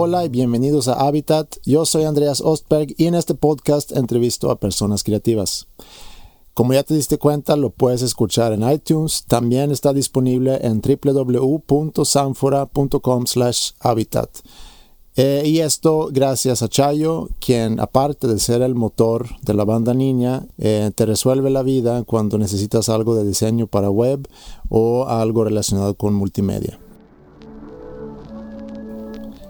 Hola y bienvenidos a Habitat. Yo soy Andreas Ostberg y en este podcast entrevisto a personas creativas. Como ya te diste cuenta, lo puedes escuchar en iTunes. También está disponible en www.sanfora.com/habitat. Eh, y esto gracias a Chayo, quien aparte de ser el motor de la banda niña, eh, te resuelve la vida cuando necesitas algo de diseño para web o algo relacionado con multimedia.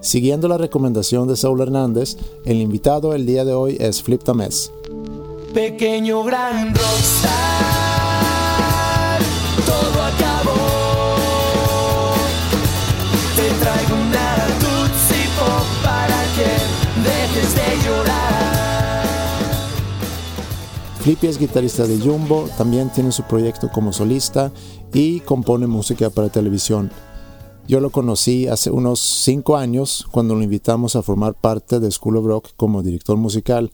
Siguiendo la recomendación de Saúl Hernández, el invitado el día de hoy es Flip Tamés. Pequeño gran rockstar, todo acabó. Te traigo una Pop para que dejes de llorar. Flippy es guitarrista de Jumbo, también tiene su proyecto como solista y compone música para televisión. Yo lo conocí hace unos cinco años cuando lo invitamos a formar parte de School of Rock como director musical.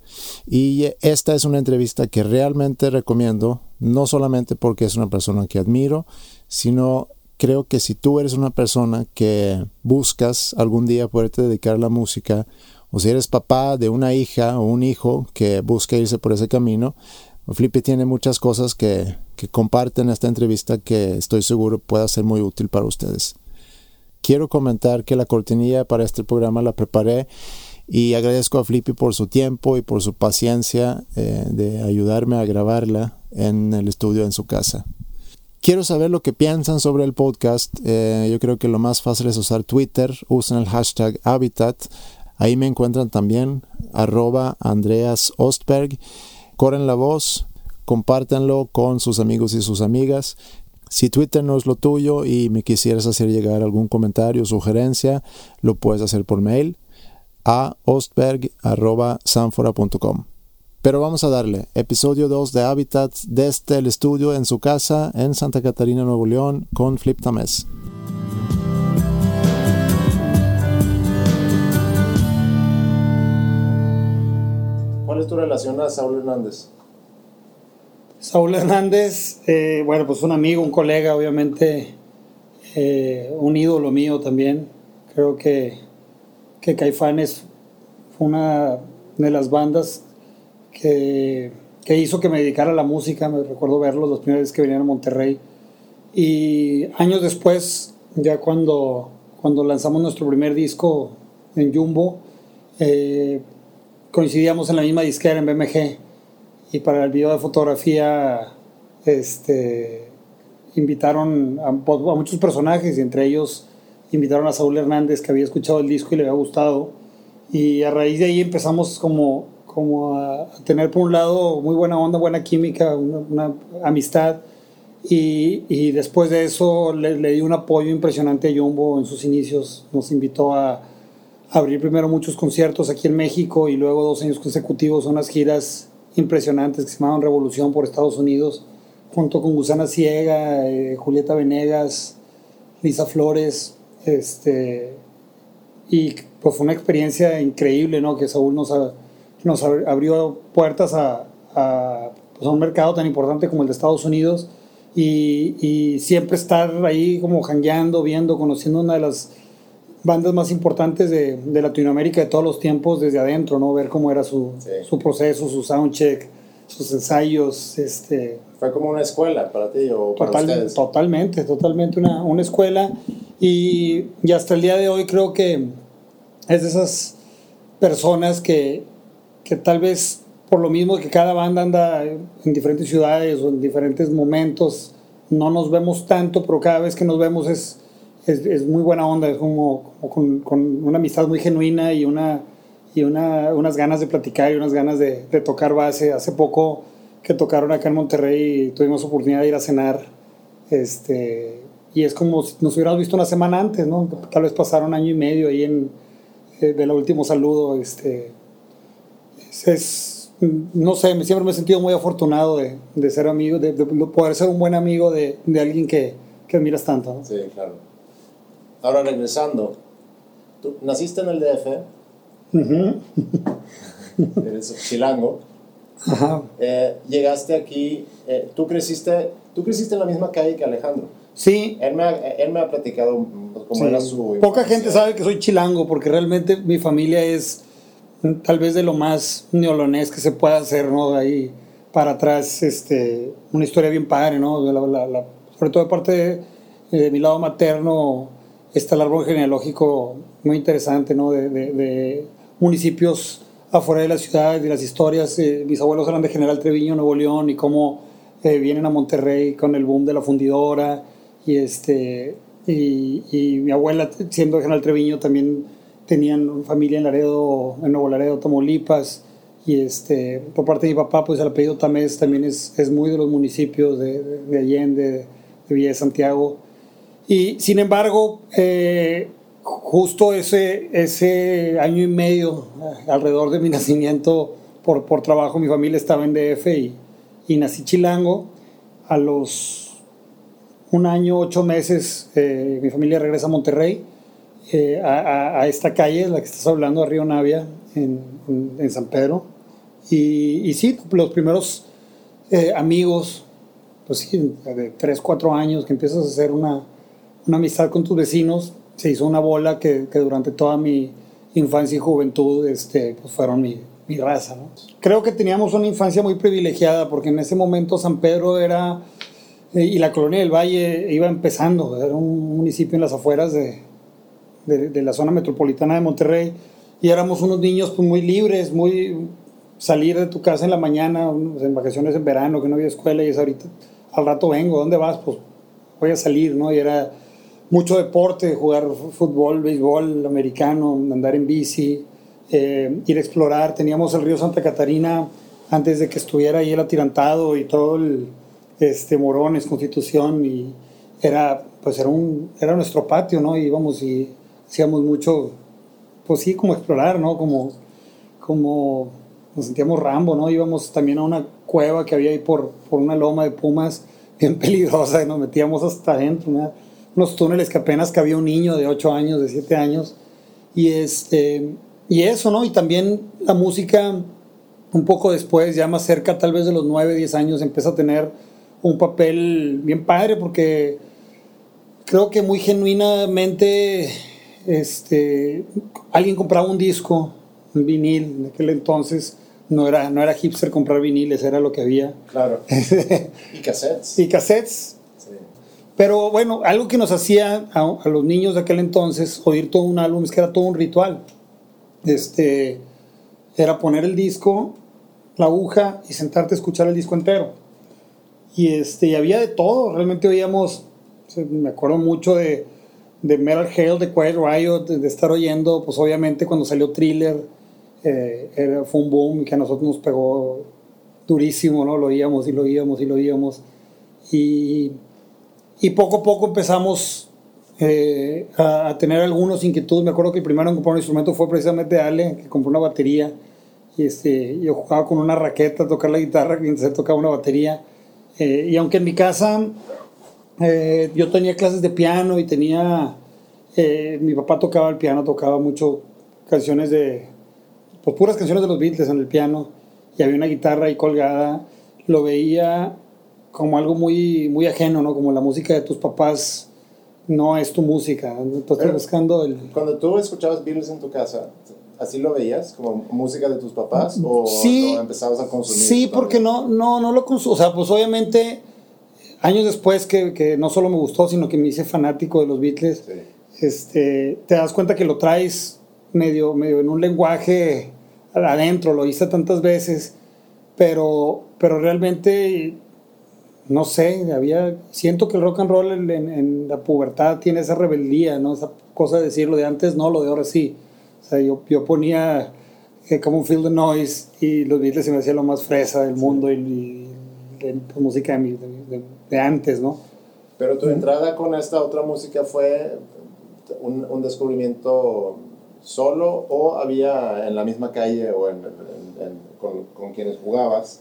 Y esta es una entrevista que realmente recomiendo, no solamente porque es una persona que admiro, sino creo que si tú eres una persona que buscas algún día poderte dedicar a la música, o si eres papá de una hija o un hijo que busca irse por ese camino, Flippy tiene muchas cosas que, que en esta entrevista que estoy seguro pueda ser muy útil para ustedes quiero comentar que la cortinilla para este programa la preparé y agradezco a Flippy por su tiempo y por su paciencia eh, de ayudarme a grabarla en el estudio en su casa. Quiero saber lo que piensan sobre el podcast. Eh, yo creo que lo más fácil es usar Twitter. Usen el hashtag Habitat. Ahí me encuentran también arroba Andreas Ostberg. Corren la voz, compártanlo con sus amigos y sus amigas. Si Twitter no es lo tuyo y me quisieras hacer llegar algún comentario o sugerencia, lo puedes hacer por mail a ostberg.sanfora.com. Pero vamos a darle, episodio 2 de Habitat desde el estudio en su casa en Santa Catarina, Nuevo León, con Flip Tamés. ¿Cuál es tu relación a Saúl Hernández? Saúl Hernández, eh, bueno, pues un amigo, un colega, obviamente, eh, un ídolo mío también. Creo que, que Caifanes fue una de las bandas que, que, hizo que me dedicara a la música. Me recuerdo verlos las primeras veces que venían a Monterrey. Y años después, ya cuando, cuando lanzamos nuestro primer disco en Jumbo, eh, coincidíamos en la misma disquera en BMG y para el video de fotografía este, invitaron a, muchos personajes y entre ellos invitaron a Saúl Hernández que había escuchado el disco y le había gustado. Y a raíz de ahí empezamos como, como a, tener por un lado muy buena onda, buena química, una, amistad. Y, y, después de eso le, le, di un apoyo impresionante a Jumbo en sus inicios, nos invitó a, abrir primero muchos conciertos aquí en México y luego dos años consecutivos unas giras impresionantes que se llamaban Revolución por Estados Unidos, junto con Gusana Ciega, eh, Julieta Venegas, Lisa Flores, este, y pues fue una experiencia increíble, ¿no? Que Saúl nos, nos abrió puertas a, pues, a, un mercado tan importante como el de Estados Unidos y, y siempre estar ahí como jangueando, viendo, conociendo una de las bandas más importantes de, de, Latinoamérica de todos los tiempos desde adentro, ¿no? Ver cómo era su, su proceso, su soundcheck, sus ensayos. Este, ¿Fue como una escuela para ti o para ustedes? Totalmente, totalmente una, una escuela. Y, y, hasta el día de hoy creo que es de esas personas que, que tal vez por lo mismo que cada banda anda en diferentes ciudades o en diferentes momentos, no nos vemos tanto, pero cada vez que nos vemos es es, es muy buena onda, es como, con, con, una amistad muy genuina y, una, y una, unas ganas de platicar y unas ganas de, de, tocar base. Hace poco que tocaron acá en Monterrey y tuvimos oportunidad de ir a cenar. Este, y es como si nos hubiéramos visto una semana antes, ¿no? Tal vez pasaron año y medio ahí en, eh, del último saludo. Este, es, no sé, siempre me he sentido muy afortunado de, de ser amigo, de, de, poder ser un buen amigo de, de alguien que, que admiras tanto. ¿no? Sí, claro. Ahora regresando, ¿tú naciste en el DF? Eres chilango. Ajá. Eh, llegaste aquí, eh, tú, creciste, tú creciste en la misma calle que Alejandro. Sí. Él me ha, él me ha platicado cómo Sí. era su Poca infancia. gente sabe que soy chilango porque realmente mi familia es mm, tal vez de lo más neolonés que se pueda hacer, ¿no? Ahí para atrás, este, una historia bien padre, ¿no? De la- la- la- sobre todo de parte de, de mi lado materno está el árbol genealógico muy interesante, ¿no? De, de- de municipios afuera de la ciudad, de las historias. eh, mis abuelos eran de General Treviño, Nuevo León, y cómo eh, vienen a Monterrey con el boom de la fundidora. Y, este, y, y mi abuela, siendo de General Treviño, también tenían familia en Laredo, en Nuevo Laredo, Tamaulipas. Y este, por parte de mi papá, pues el apellido Tamés también es, es muy de los municipios de- de Allende, de Villa de Santiago. Y sin embargo, eh, justo ese, ese año y medio eh, alrededor de mi nacimiento, por, por trabajo, mi familia estaba en DF y, y nací chilango. A los un año, ocho meses, eh, mi familia regresa a Monterrey, eh, a, a- a esta calle, la que estás hablando, de Río Navia, en, en- en San Pedro. Y, y sí, los primeros eh, amigos, pues sí, de 3, 4 años, que empiezas a hacer una, una amistad con tus vecinos, se hizo una bola que, que durante toda mi infancia y juventud este, pues fueron mi, mi raza. ¿no? Creo que teníamos una infancia muy privilegiada porque en ese momento San Pedro era, eh, y la colonia del Valle iba empezando, era un municipio en las afueras de, de, de la zona metropolitana de Monterrey y éramos unos niños pues, muy libres, muy salir de tu casa en la mañana, en vacaciones en verano, que no había escuela y es ahorita, al rato vengo, ¿dónde vas? Pues voy a salir, ¿no? Y era mucho deporte, jugar fútbol, béisbol, americano, andar en bici, eh, ir a explorar. Teníamos el río Santa Catarina antes de que estuviera ahí el atirantado y todo el este, Morones, Constitución, y era, pues era, un, era nuestro patio, ¿no? Íbamos y hacíamos mucho, pues sí, como explorar, ¿no? Como, como nos sentíamos Rambo, ¿no? Íbamos también a una cueva que había ahí por, por una loma de pumas bien peligrosa y nos metíamos hasta adentro, ¿no? Unos túneles que apenas cabía un niño de 8 años, de 7 años. Y, este, y eso, ¿no? Y también la música, un poco después, ya más cerca, tal vez de los 9, 10 años, empieza a tener un papel bien padre porque creo que muy genuinamente este, alguien compraba un disco, un vinil, en aquel entonces no era, no era hipster comprar viniles, era lo que había. Claro. y cassettes. y cassettes. Pero bueno, algo que nos hacía a, a los niños de aquel entonces oír todo un álbum es que era todo un ritual. Este, era poner el disco, la aguja y sentarte a escuchar el disco entero. Y, este, había de todo, realmente oíamos, me acuerdo mucho de, de Metal Hell, de Quiet Riot, de, de estar oyendo, pues obviamente cuando salió Thriller, eh, era, fue un boom que a nosotros nos pegó durísimo, ¿no? Lo oíamos y lo oíamos y lo oíamos. Y, y poco a poco empezamos eh, a, tener algunos inquietudes. Me acuerdo que el primero en comprar un instrumento fue precisamente Ale, que compró una batería. Y este, yo jugaba con una raqueta tocar la guitarra entonces él tocaba una batería. Eh, y aunque en mi casa eh, yo tenía clases de piano y tenía. mi papá tocaba el piano, tocaba mucho canciones de. Pues puras canciones de los Beatles en el piano. Y había una guitarra ahí colgada. Lo veía como algo muy, muy ajeno, ¿no? Como la música de tus papás no es tu música. Tú estás buscando el. Cuando tú escuchabas Beatles en tu casa, ¿así lo veías? ¿Como música de tus papás? ¿O Sí. lo empezabas a consumir? Sí, porque no, no, no lo consumo. O sea, pues obviamente, años después que, que no solo me gustó, sino que me hice fanático de los Beatles, Sí. este, te das cuenta que lo traes medio, medio en un lenguaje adentro, lo hice tantas veces, pero, pero realmente, no sé, había, siento que el rock and roll en, la pubertad tiene esa rebeldía, ¿no? Esa cosa de decir lo de antes no, lo de ahora sí. O sea, yo, yo ponía eh, como un Feel the Noise y los Beatles se me hacía lo más fresa del mundo y, pues, música de, mi- de- de- de antes, ¿no? Pero tu entrada con esta otra música fue un, un descubrimiento solo o había en la misma calle o en- con, con quienes jugabas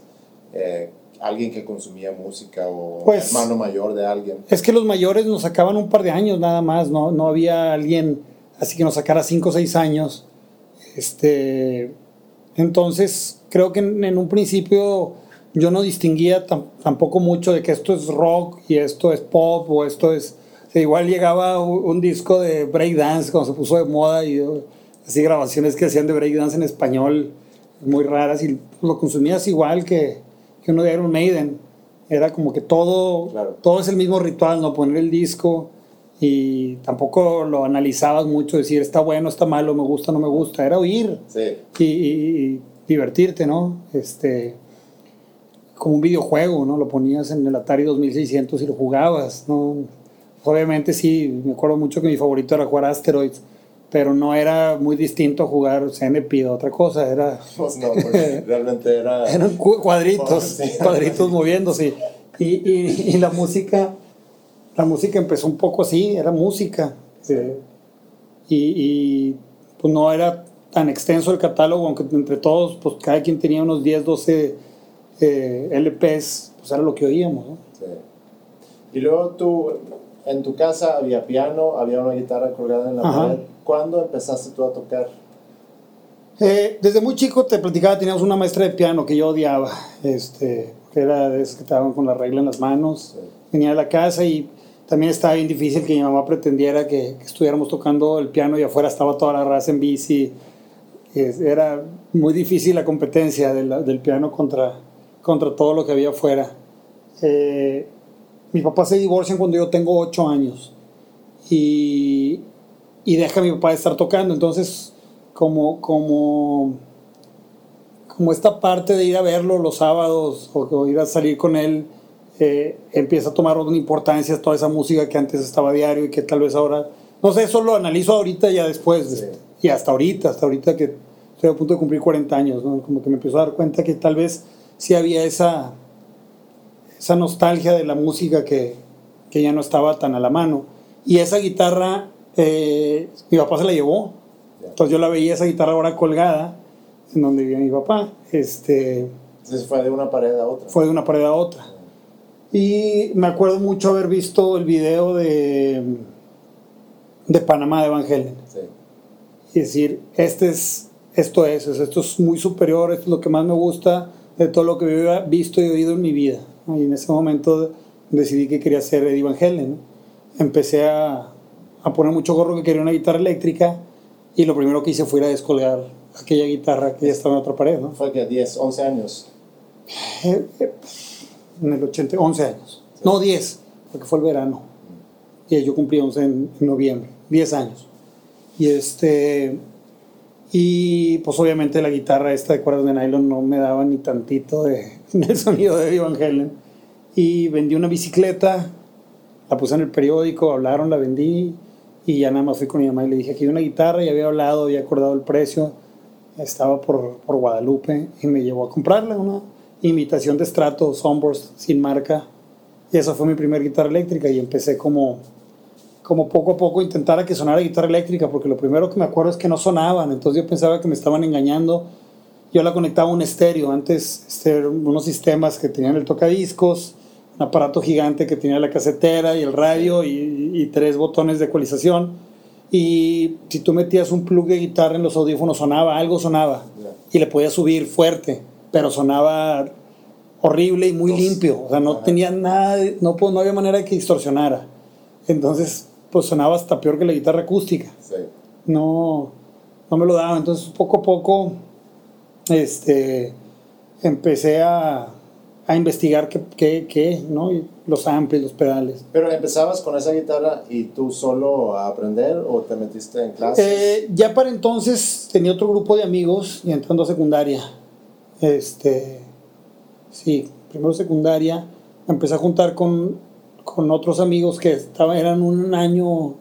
eh, alguien que consumía música o Pues- hermano mayor de alguien. Es que los mayores nos sacaban un par de años nada más, ¿no? No había alguien así que nos sacara cinco o seis años. Este, entonces, creo que en, en un principio yo no distinguía tam- tampoco mucho de que esto es rock y esto es pop o esto es... igual llegaba un, un disco de breakdance cuando se puso de moda y así grabaciones que hacían de breakdance en español muy raras y lo consumías igual que, que uno de Iron Maiden. Era como que todo, Claro. todo es el mismo ritual, ¿no? Poner el disco y tampoco lo analizabas mucho, decir está bueno, está malo, me gusta, no me gusta. Era oír Sí. y, y- y divertirte, ¿no? Este, como un videojuego, ¿no? Lo ponías en el Atari 2600 y lo jugabas, ¿no? Obviamente sí, me acuerdo mucho que mi favorito era jugar Asteroids, pero no era muy distinto jugar Centipede o otra cosa, era, Pues no, porque realmente era. eran cu- cuadritos, Oh, sí. cuadritos moviéndose. Y, y- y la música, la música empezó un poco así, era música. eh, y, y, pues no era tan extenso el catálogo, aunque entre todos, pues cada quien tenía unos 10, 12 eh, LPs, pues era lo que oíamos. ¿no? Sí. Y luego tú, en tu casa había piano, había una guitarra colgada en la Ajá. pared. ¿Cuándo empezaste tú a tocar? Eh, desde muy chico te platicaba, teníamos una maestra de piano que yo odiaba, este, que era de esas que te daban con la regla en las manos. Venía a la casa y también estaba bien difícil que mi mamá pretendiera que, que estuviéramos tocando el piano y afuera estaba toda la raza en bici. Es- Era muy difícil la competencia de la- del piano contra, contra todo lo que había afuera. Eh, mis papás se divorcian cuando yo tengo 8 años y, y deja a mi papá de estar tocando. Entonces, como, como, como esta parte de ir a verlo los sábados o, o ir a salir con él, eh, empieza a tomar una importancia toda esa música que antes estaba a diario y que tal vez ahora, no sé, eso lo analizo ahorita ya después, Sí. y hasta ahorita, hasta ahorita que estoy a punto de cumplir 40 años, ¿no? como que me empiezo a dar cuenta que tal vez sí había esa, esa nostalgia de la música que, que ya no estaba tan a la mano. Y esa guitarra, eh, mi papá se la llevó. Entonces yo la veía esa guitarra ahora colgada en donde vivía mi papá. Este, Entonces fue de una pared a otra. fue de una pared a otra. Y me acuerdo mucho haber visto el video de, de Panamá de Van Halen. Sí. Y decir, este es, esto es, es- esto es muy superior, esto es lo que más me gusta de todo lo que había visto y oído en mi vida. Y en ese momento decidí que quería ser Eddie Van. Empecé a, a poner mucho gorro que quería una guitarra eléctrica y lo primero que hice fue ir a descolgar aquella guitarra que ya estaba en otra pared. ¿no? Fue que 10, 11 años. Eh, eh, en el 80, 11 años. No, 10, porque fue el verano. Y yo cumplí 11 en, en noviembre, 10 años. Y este. Y pues obviamente la guitarra esta de cuerdas de nylon no me daba ni tantito de, del sonido de Van Halen. Y vendí una bicicleta, la puse en el periódico, hablaron, la vendí. Y ya nada más fui con mi mamá y le dije que hay una guitarra y había hablado, había acordado el precio. Estaba por, por Guadalupe y me llevó a comprarla, una imitación de Strato Sunburst sin marca. Y esa fue mi primera guitarra eléctrica y empecé como, como poco a poco intentar a que sonara guitarra eléctrica, porque lo primero que me acuerdo es que no sonaban, entonces yo pensaba que me estaban engañando. Yo la conectaba a un estéreo, antes este, eran unos sistemas que tenían el tocadiscos, un aparato gigante que tenía la casetera y el radio y, y tres botones de ecualización. Y si tú metías un plug de guitarra en los audífonos, sonaba, algo sonaba. Y le podías subir fuerte, pero sonaba horrible y muy Dos. limpio. O sea, no Ajá. tenía nada, no, po- no había manera de que distorsionara. Entonces, pues sonaba hasta peor que la guitarra acústica. Sí. No, no me lo daba. Entonces, poco a poco, este, empecé a, a investigar qué, qué, qué, ¿no? Y los amplis, los pedales. Pero empezabas con esa guitarra y tú solo a aprender o te metiste en clases. Eh, ya para entonces tenía otro grupo de amigos y entrando a secundaria. Este, sí, primero secundaria. Empecé a juntar con, con otros amigos que estaban, eran un año,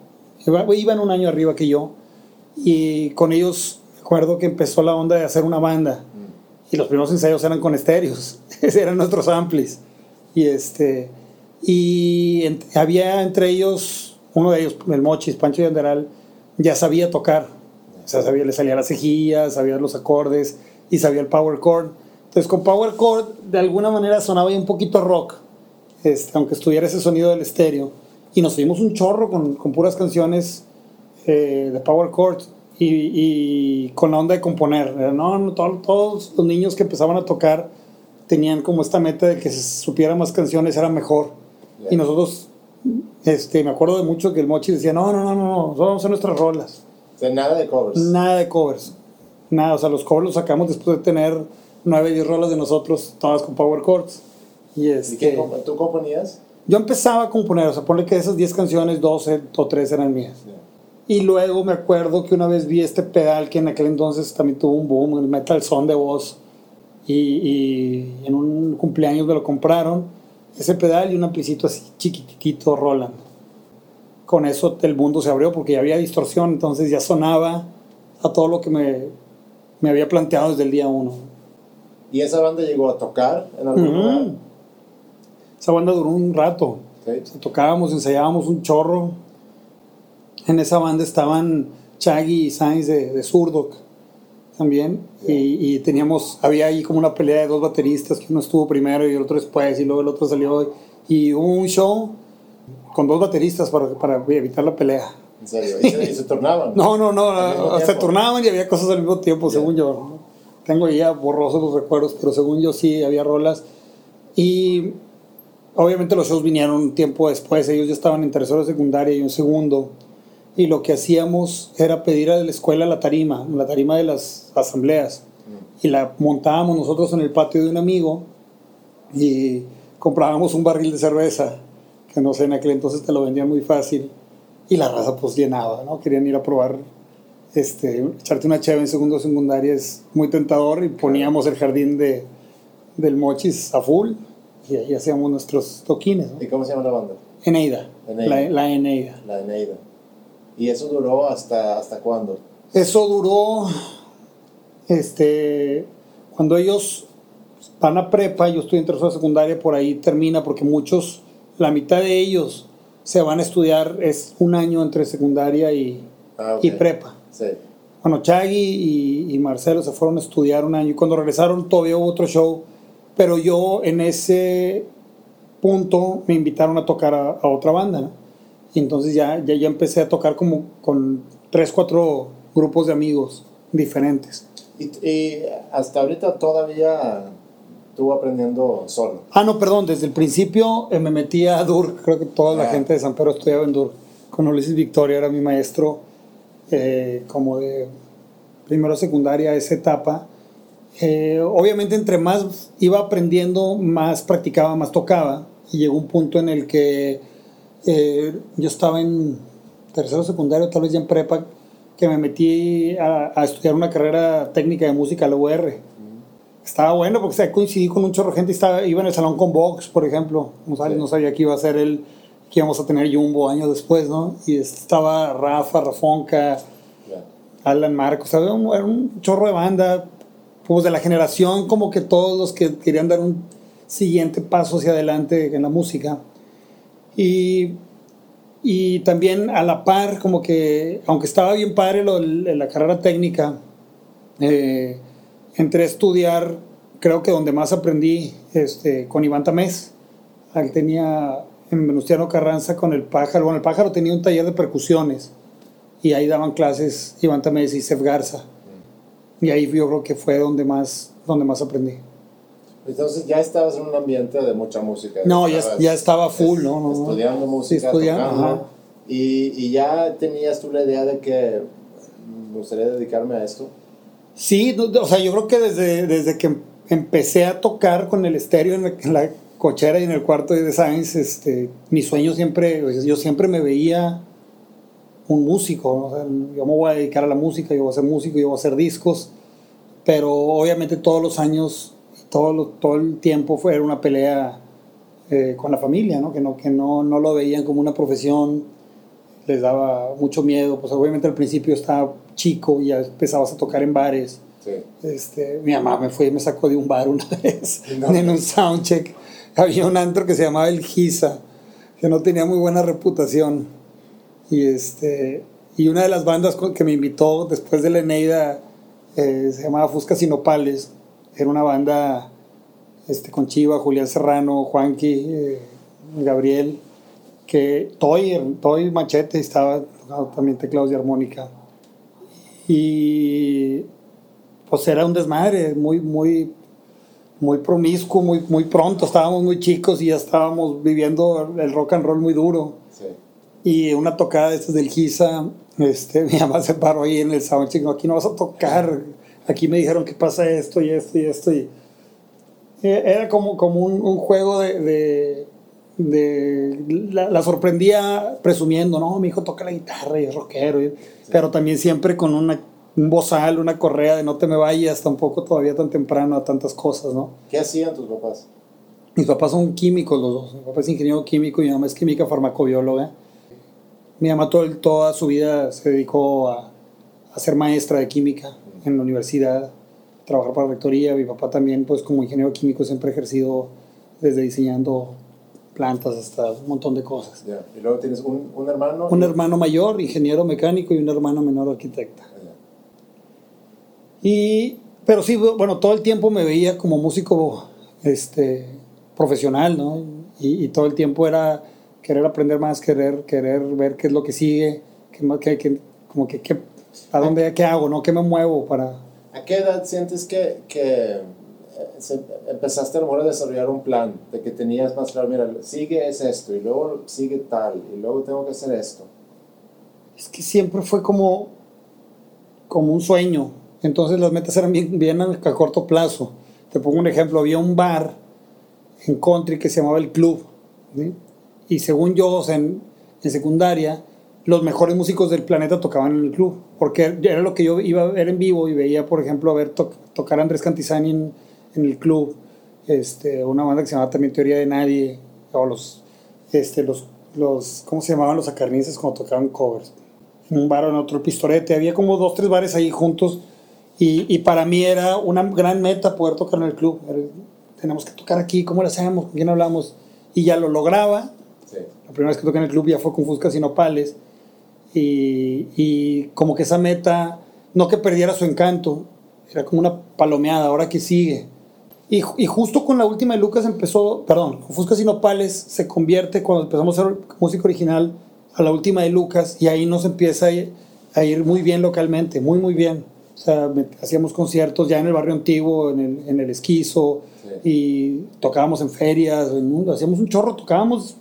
iba- iban un año arriba que yo. Y con ellos recuerdo que empezó la onda de hacer una banda. Y los primeros ensayos eran con estéreos. Eran nuestros amplis. Y este. Y había entre ellos, uno de ellos, el Mochis, Pancho Yanderal, ya sabía tocar. O sea, sabía, le salía la cejilla, sabía los acordes y sabía el power chord. Entonces, con power chord, de alguna manera sonaba un poquito rock, este, aunque estuviera ese sonido del estéreo. Y nos fuimos un chorro con, con puras canciones eh, de power chord y, y con la onda de componer. No, no, to- todos los niños que empezaban a tocar tenían como esta meta de que se supiera más canciones era mejor. Ya. Y nosotros Este, me acuerdo de mucho que el Mochi decía, no, no, no, no, no, vamos a nuestras rolas. O sea, nada de covers. Nada de covers. Nada, o sea, los covers los sacamos después de tener 9, 10 rolas de nosotros, todas con power chords. Y ¿Y este, qué comp- tú componías? yo empezaba a componer, o sea, ponle que de esas 10 canciones, 12 o 3 eran mías. Y luego me acuerdo que una vez vi este pedal que en aquel entonces también tuvo un boom, el Metal Son de voz. Y, y en un cumpleaños me lo compraron, ese pedal y un amplicito así chiquitito Roland. Con eso el mundo se abrió porque ya había distorsión, entonces ya sonaba a todo lo que me, me había planteado desde el día uno. ¿Y esa banda llegó a tocar en algún Ujú. lugar? Esa banda duró un rato. Sí. Tocábamos, ensayábamos un chorro. En esa banda estaban Chaggy y Sainz de, de Zurdok también. Y, y teníamos, había ahí como una pelea de dos bateristas, que uno estuvo primero y el otro después, y luego el otro salió. Y hubo un show con dos bateristas para, para evitar la pelea. En serio. ¿Y se, y se turnaban? No, no, no, se tiempo. turnaban y había cosas al mismo tiempo, Ya. según yo. Tengo ya borrosos los recuerdos, pero según yo sí había rolas. Y obviamente los shows vinieron un tiempo después, ellos ya estaban en tercero secundaria y en segundo. Y lo que hacíamos era pedir a la escuela la tarima, la tarima de las asambleas. Y la montábamos nosotros en el patio de un amigo y comprábamos un barril de cerveza, que no sé, en aquel entonces te lo vendían muy fácil. Y la raza pues llenaba, ¿no? Querían ir a probar, este, echarte una cheve en segundo secundaria es muy tentador y poníamos el jardín de, del Mochis a full y ahí hacíamos nuestros toquines, ¿no? ¿Y cómo se llama la banda? Eneida, Eneida. La, la Eneida. La Eneida. ¿Y eso duró hasta, hasta cuándo? Eso duró, este, cuando ellos van a prepa, yo estoy en tercera secundaria, por ahí termina, porque muchos, la mitad de ellos se van a estudiar, es un año entre secundaria y, Ah, ok. y prepa. Sí. Bueno, Chagui y, y Marcelo se fueron a estudiar un año y cuando regresaron todavía hubo otro show, pero yo en ese punto me invitaron a tocar a, a otra banda, ¿no? Y entonces ya, ya, ya empecé a tocar como con tres, cuatro grupos de amigos diferentes. Y, y hasta ahorita todavía estuvo aprendiendo solo. Ah, no, perdón, desde el principio eh, me metí a DUR, creo que toda la Ah. gente de San Pedro estudiaba en DUR. Con Ulises Victoria era mi maestro eh, como de primero secundaria, esa etapa. Eh, obviamente entre más iba aprendiendo, más practicaba, más tocaba. Y llegó un punto en el que eh, yo estaba en tercero secundario, tal vez ya en prepa, que me metí a, a estudiar una carrera técnica de música, la UR. Estaba bueno porque o sea, coincidí con un chorro de gente. Estaba, iba en el salón con Vox, por ejemplo. No sabía, Sí. no sabía que iba a ser el que íbamos a tener Jumbo años después, ¿no? Y estaba Rafa, Rafonca. Alan Marcos. o sea, Era un, era un chorro de banda, pues de la generación, como que todos los que querían dar un siguiente paso hacia adelante en la música. Y, y también a la par, como que, aunque estaba bien padre lo, la carrera técnica, eh, entré a estudiar, creo que donde más aprendí, este, con Iván Tamés. Él tenía en Venustiano Carranza con el pájaro. Bueno, el pájaro tenía un taller de percusiones y ahí daban clases Iván Tamés y Sef Garza. Y ahí yo creo que fue donde más, donde más aprendí. Entonces ya estabas en un ambiente de mucha música. No, ya- ya estaba full, es- ¿no? no, no. Estudiando música, Sí, estudiando, tocando. Y, y ya tenías tú la idea de que me gustaría dedicarme a esto. Sí, no, o sea, yo creo que desde, desde que empecé a tocar con el estéreo en la, en la cochera y en el cuarto de Science, este, mi sueño siempre, yo siempre me veía un músico, ¿no? O sea, yo me voy a dedicar a la música, yo voy a ser músico, yo voy a hacer discos, pero obviamente todos los años, todo, lo- todo el tiempo fue una pelea eh, con la familia, ¿no? Que, no, que no, no lo veían como una profesión, les daba mucho miedo, pues obviamente al principio estaba chico y ya empezabas a tocar en bares. Sí. Este, mi mamá me fue y me sacó de un bar una vez No. en un soundcheck. Había un antro que se llamaba El Giza, que no tenía muy buena reputación. Y, este, y una de las bandas que me invitó después de la Eneida eh, se llamaba Fusca Sinopales. Era una banda este, con Chiva, Julián Serrano, Juanqui, eh, Gabriel, que Toy, Toy Machete estaba tocando también teclados de armónica. Y pues era un desmadre, muy, muy, muy promiscuo, muy, muy pronto, estábamos muy chicos y ya estábamos viviendo el rock and roll muy duro. Sí. Y una tocada de estas del Giza, este, mi mamá se paró ahí en el soundcheck, no, aquí no vas a tocar, aquí me dijeron que pasa esto y esto y esto. Y eh, era como, como un, un juego de... de, de- la, la sorprendía presumiendo, no, mi hijo toca la guitarra y es rockero, y- pero también siempre con una, un bozal, una correa de no te me vayas tampoco todavía tan temprano a tantas cosas, ¿no? ¿Qué hacían tus papás? Mis papás son químicos los dos. Mi papá es ingeniero químico y mi mamá es química farmacobióloga. Mi mamá todo, toda su vida se dedicó a, a ser maestra de química en la universidad, trabajar para la rectoría. Mi papá también, pues como ingeniero químico, siempre ha ejercido desde diseñando plantas hasta un montón de cosas. Ya. Y luego tienes un, un hermano. Un y- hermano mayor, ingeniero mecánico, y un hermano menor, arquitecta. Ya. Y, pero sí, bueno, todo el tiempo me veía como músico este, profesional, ¿no? Y, y todo el tiempo era querer aprender más, querer, querer ver qué es lo que sigue, qué, más- qué- qué- como que, qué- a dónde, qué hago, ¿no? ¿Qué me muevo para...? ¿A qué edad sientes que, que eh, se- empezaste a lo mejor a desarrollar un plan? De que tenías más claro, mira, sigue es esto, y luego sigue tal, y luego tengo que hacer esto. Es que siempre fue como, como un sueño. Entonces las metas eran bien, bien a, a corto plazo. Te pongo un ejemplo, había un bar en country que se llamaba El Club. ¿sí? Y según yo, o sea, en, en secundaria, los mejores músicos del planeta tocaban en el club. Porque era lo que yo iba a ver en vivo y veía, por ejemplo, a ver to- tocar a Andrés Cantizani en, en el club. Este, una banda que se llamaba también Teoría de Nadie. O los, este, los, los, ¿cómo se llamaban los acarnices cuando tocaban covers? En un bar o en otro, Pistorete. Había como dos, tres bares ahí juntos. Y, y para mí era una gran meta poder tocar en el club. Era- Tenemos que tocar aquí, ¿cómo lo hacemos? ¿Con quién hablamos? Y ya lo lograba. Sí. La primera vez que toqué en el club ya fue con Fuscas y Nopales. Y, y como que esa meta, no que perdiera su encanto, era como una palomeada, ahora que sigue. Y, ju- y justo con la última de Lucas empezó, perdón, con Fuscas y Nopales se convierte cuando empezamos a hacer música original a la última de Lucas y ahí nos empieza a ir, a ir muy bien localmente, muy, muy bien. O sea, hacíamos conciertos ya en el barrio antiguo, en el, en el esquizo, Sí. y tocábamos en ferias, en hacíamos un chorro, tocábamos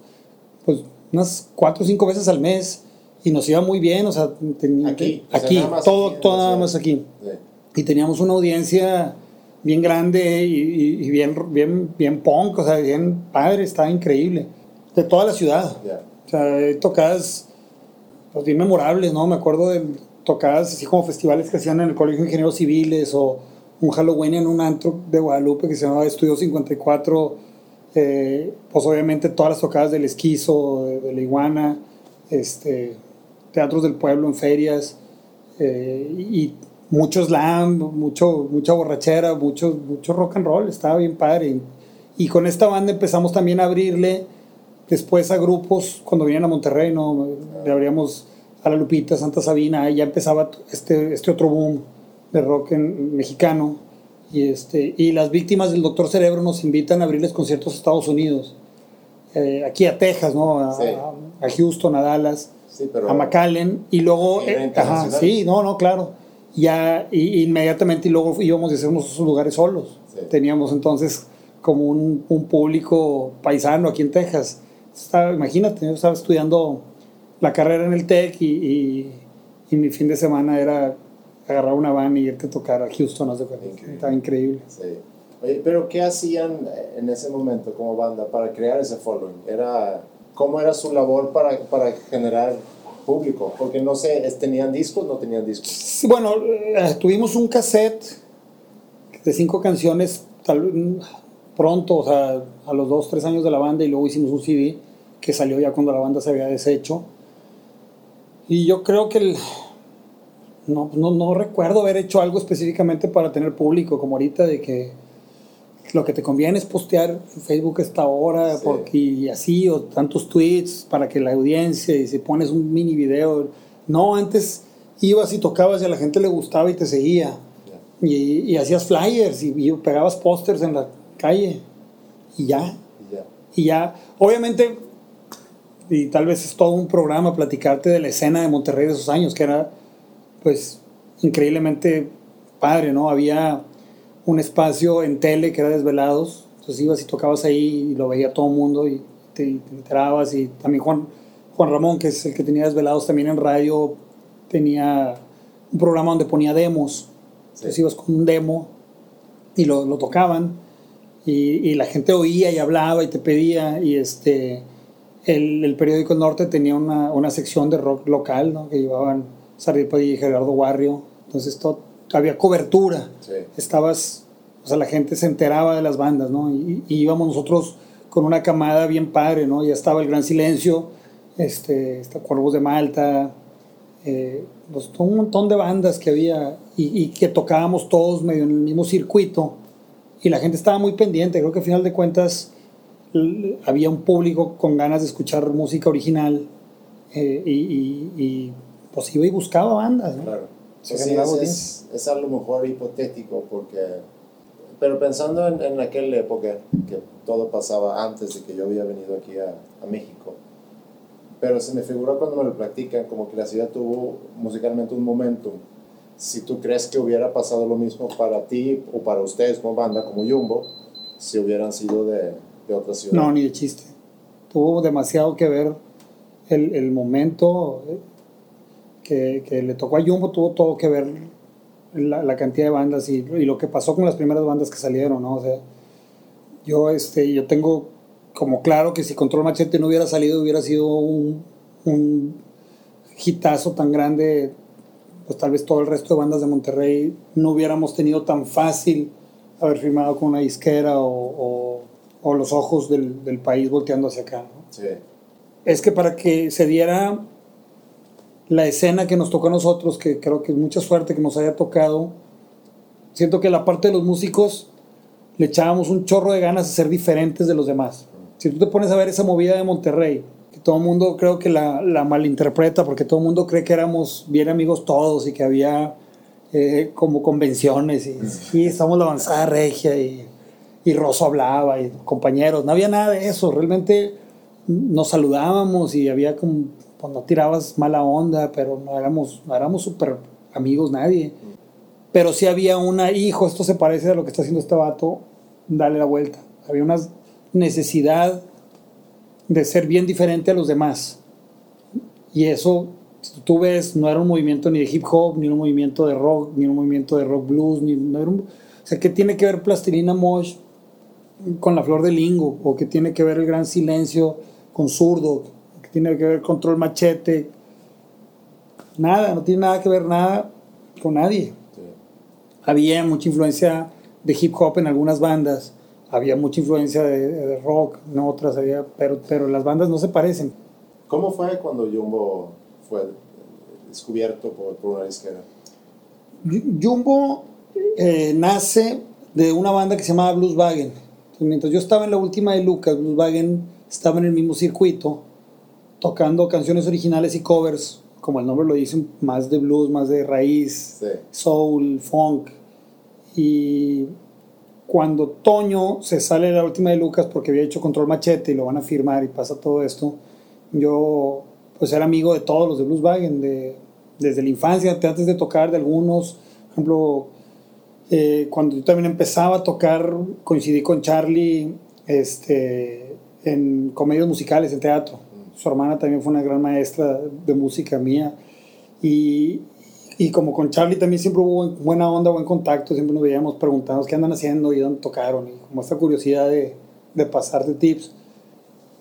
pues unas cuatro o cinco veces al mes y nos iba muy bien, o sea, ten- Aquí, o sea, aquí, nada todo, aquí todo nada más aquí. Sí. Y teníamos una audiencia bien grande y, y- y bien, bien, bien punk, o sea, bien padre, estaba increíble. De toda la ciudad. O sea, tocadas pues, bien memorables, ¿no? Me acuerdo de tocadas así como festivales que hacían en el Colegio de Ingenieros Civiles o un Halloween en un antro de Guadalupe que se llamaba Estudio 54. eh, pues obviamente todas las tocadas del esquizo, de, de la iguana, este, teatros del pueblo en ferias eh, y mucho slam, mucho, mucha borrachera, mucho, mucho rock and roll, estaba bien padre. Y, con esta banda empezamos también a abrirle después a grupos cuando vinieron a Monterrey, ¿no? Le abríamos a La Lupita, Santa Sabina, y ya empezaba este, este otro boom de rock en- mexicano. Y, este, y las víctimas del Doctor Cerebro nos invitan a abrirles conciertos a Estados Unidos, eh, aquí a Texas, ¿no? A, Sí. a Houston, a Dallas Sí, pero. a McAllen y luego eh, ajá, sí no no claro ya y, inmediatamente y luego íbamos a hacer unos esos lugares solos Sí. teníamos entonces como un, un público paisano aquí en Texas estaba, imagínate yo estaba estudiando la carrera en el Tec y, y, y mi fin de semana era agarrar una van y irte a tocar a Houston de cuenta. Increíble. estaba increíble Sí. Oye, pero ¿qué hacían en ese momento como banda para crear ese following? Era, ¿Cómo era su labor para, para generar público? Porque no sé, ¿es- ¿tenían discos no tenían discos? Bueno, eh, tuvimos un cassette de cinco canciones tal, pronto, o sea, a los dos, tres años de la banda y luego hicimos un CD que salió ya cuando la banda se había deshecho. Y yo creo que el- no, no, no recuerdo haber hecho algo específicamente para tener público, como ahorita de que lo que te conviene es postear en Facebook esta hora Sí. porque, y así, o tantos tweets para que la audiencia, y si pones un mini video. No, antes ibas y tocabas y a la gente le gustaba y te seguía. Y, y hacías flyers y, y pegabas pósters en la calle. Y ya. Y ya. Y ya, obviamente, y tal vez es todo un programa platicarte de la escena de Monterrey de esos años, que era, pues, increíblemente padre, ¿no? Había un espacio en tele que era Desvelados, entonces ibas y tocabas ahí y lo veía todo el mundo y te, te enterabas. Y también Juan, Juan Ramón, que es el que tenía desvelados también en radio, tenía un programa donde ponía demos. Entonces ibas con un demo y lo, lo tocaban. Y, y la gente oía y hablaba y te pedía. Y este el, el periódico El Norte tenía una, una sección de rock local ¿no? que llevaban Sarri Padilla y Gerardo Barrio. Entonces todo, había cobertura Sí. estabas o sea la gente se enteraba de las bandas no y, y íbamos nosotros con una camada bien padre no ya estaba el Gran Silencio este Cuervos de Malta eh, pues, un montón de bandas que había y, y que tocábamos todos medio en el mismo circuito y la gente estaba muy pendiente. Creo que al final de cuentas había un público con ganas de escuchar música original eh, y, y- y, pues iba y buscaba bandas. ¿no? Claro. Sí, es, es, es a lo mejor hipotético porque... Pero pensando en, en aquella época, que todo pasaba antes de que yo había venido aquí a, a México, pero se me figura cuando me lo platican como que la ciudad tuvo musicalmente un momentum. Si tú crees que hubiera pasado lo mismo para ti o para ustedes como banda, como Jumbo, si hubieran sido de, de otra ciudad. No, ni de chiste. Tuvo demasiado que ver el, el momento que, que le tocó a Jumbo, tuvo todo que ver la, la cantidad de bandas y, y lo que pasó con las primeras bandas que salieron, ¿no? O sea, yo, este, yo tengo como claro que si Control Machete no hubiera salido, hubiera sido un, un hitazo tan grande, pues tal vez todo el resto de bandas de Monterrey no hubiéramos tenido tan fácil haber firmado con una disquera o, o- o los ojos del, del país volteando hacia acá. ¿no? Sí, Es que para que se diera la escena que nos tocó a nosotros, que creo que es mucha suerte que nos haya tocado, siento que la parte de los músicos le echábamos un chorro de ganas de ser diferentes de los demás. Si tú te pones a ver esa movida de Monterrey, que todo el mundo creo que la, la malinterpreta, porque todo el mundo cree que éramos bien amigos todos y que había eh, como convenciones y somos la avanzada regia y, y Rosso hablaba y compañeros, no había nada de eso, realmente nos saludábamos y había como, pues no tirabas mala onda, pero no éramos, no éramos súper amigos nadie. Pero sí había una, hijo, esto se parece a lo que está haciendo este vato, dale la vuelta. Había una necesidad de ser bien diferente a los demás. Y eso, tú ves, no era un movimiento ni de hip hop, ni un movimiento de rock, ni un movimiento de rock blues, ni, no era un- o sea, ¿qué tiene que ver Plastilina Mosh con la flor de lingo? ¿O qué tiene que ver el gran silencio con zurdo? ¿Qué tiene que ver control machete? Nada, no tiene nada que ver nada con nadie sí. había mucha influencia de hip hop en algunas bandas, había mucha influencia de, de rock en otras, había, pero, pero las bandas no se parecen. ¿Cómo fue cuando Jumbo fue descubierto por, por una disquera? Jumbo eh, nace de una banda que se llamaba Blueswagen. Mientras yo estaba en la última de Lucas, Blueswagen estaba en el mismo circuito, tocando canciones originales y covers, como el nombre lo dice, más de blues, más de raíz, Sí. soul, funk. Y cuando Toño se sale de la última de Lucas porque había hecho Control Machete y lo van a firmar y pasa todo esto, yo pues era amigo de todos los de Blueswagen, de, desde la infancia, antes de tocar de algunos, por ejemplo, eh, cuando yo también empezaba a tocar, coincidí con Charlie este, en comedias musicales, en teatro. Su hermana también fue una gran maestra de música mía. Y, y como con Charlie también siempre hubo buena onda, buen contacto, siempre nos veíamos preguntando qué andan haciendo y dónde tocaron, y como esta curiosidad de, de pasarte tips.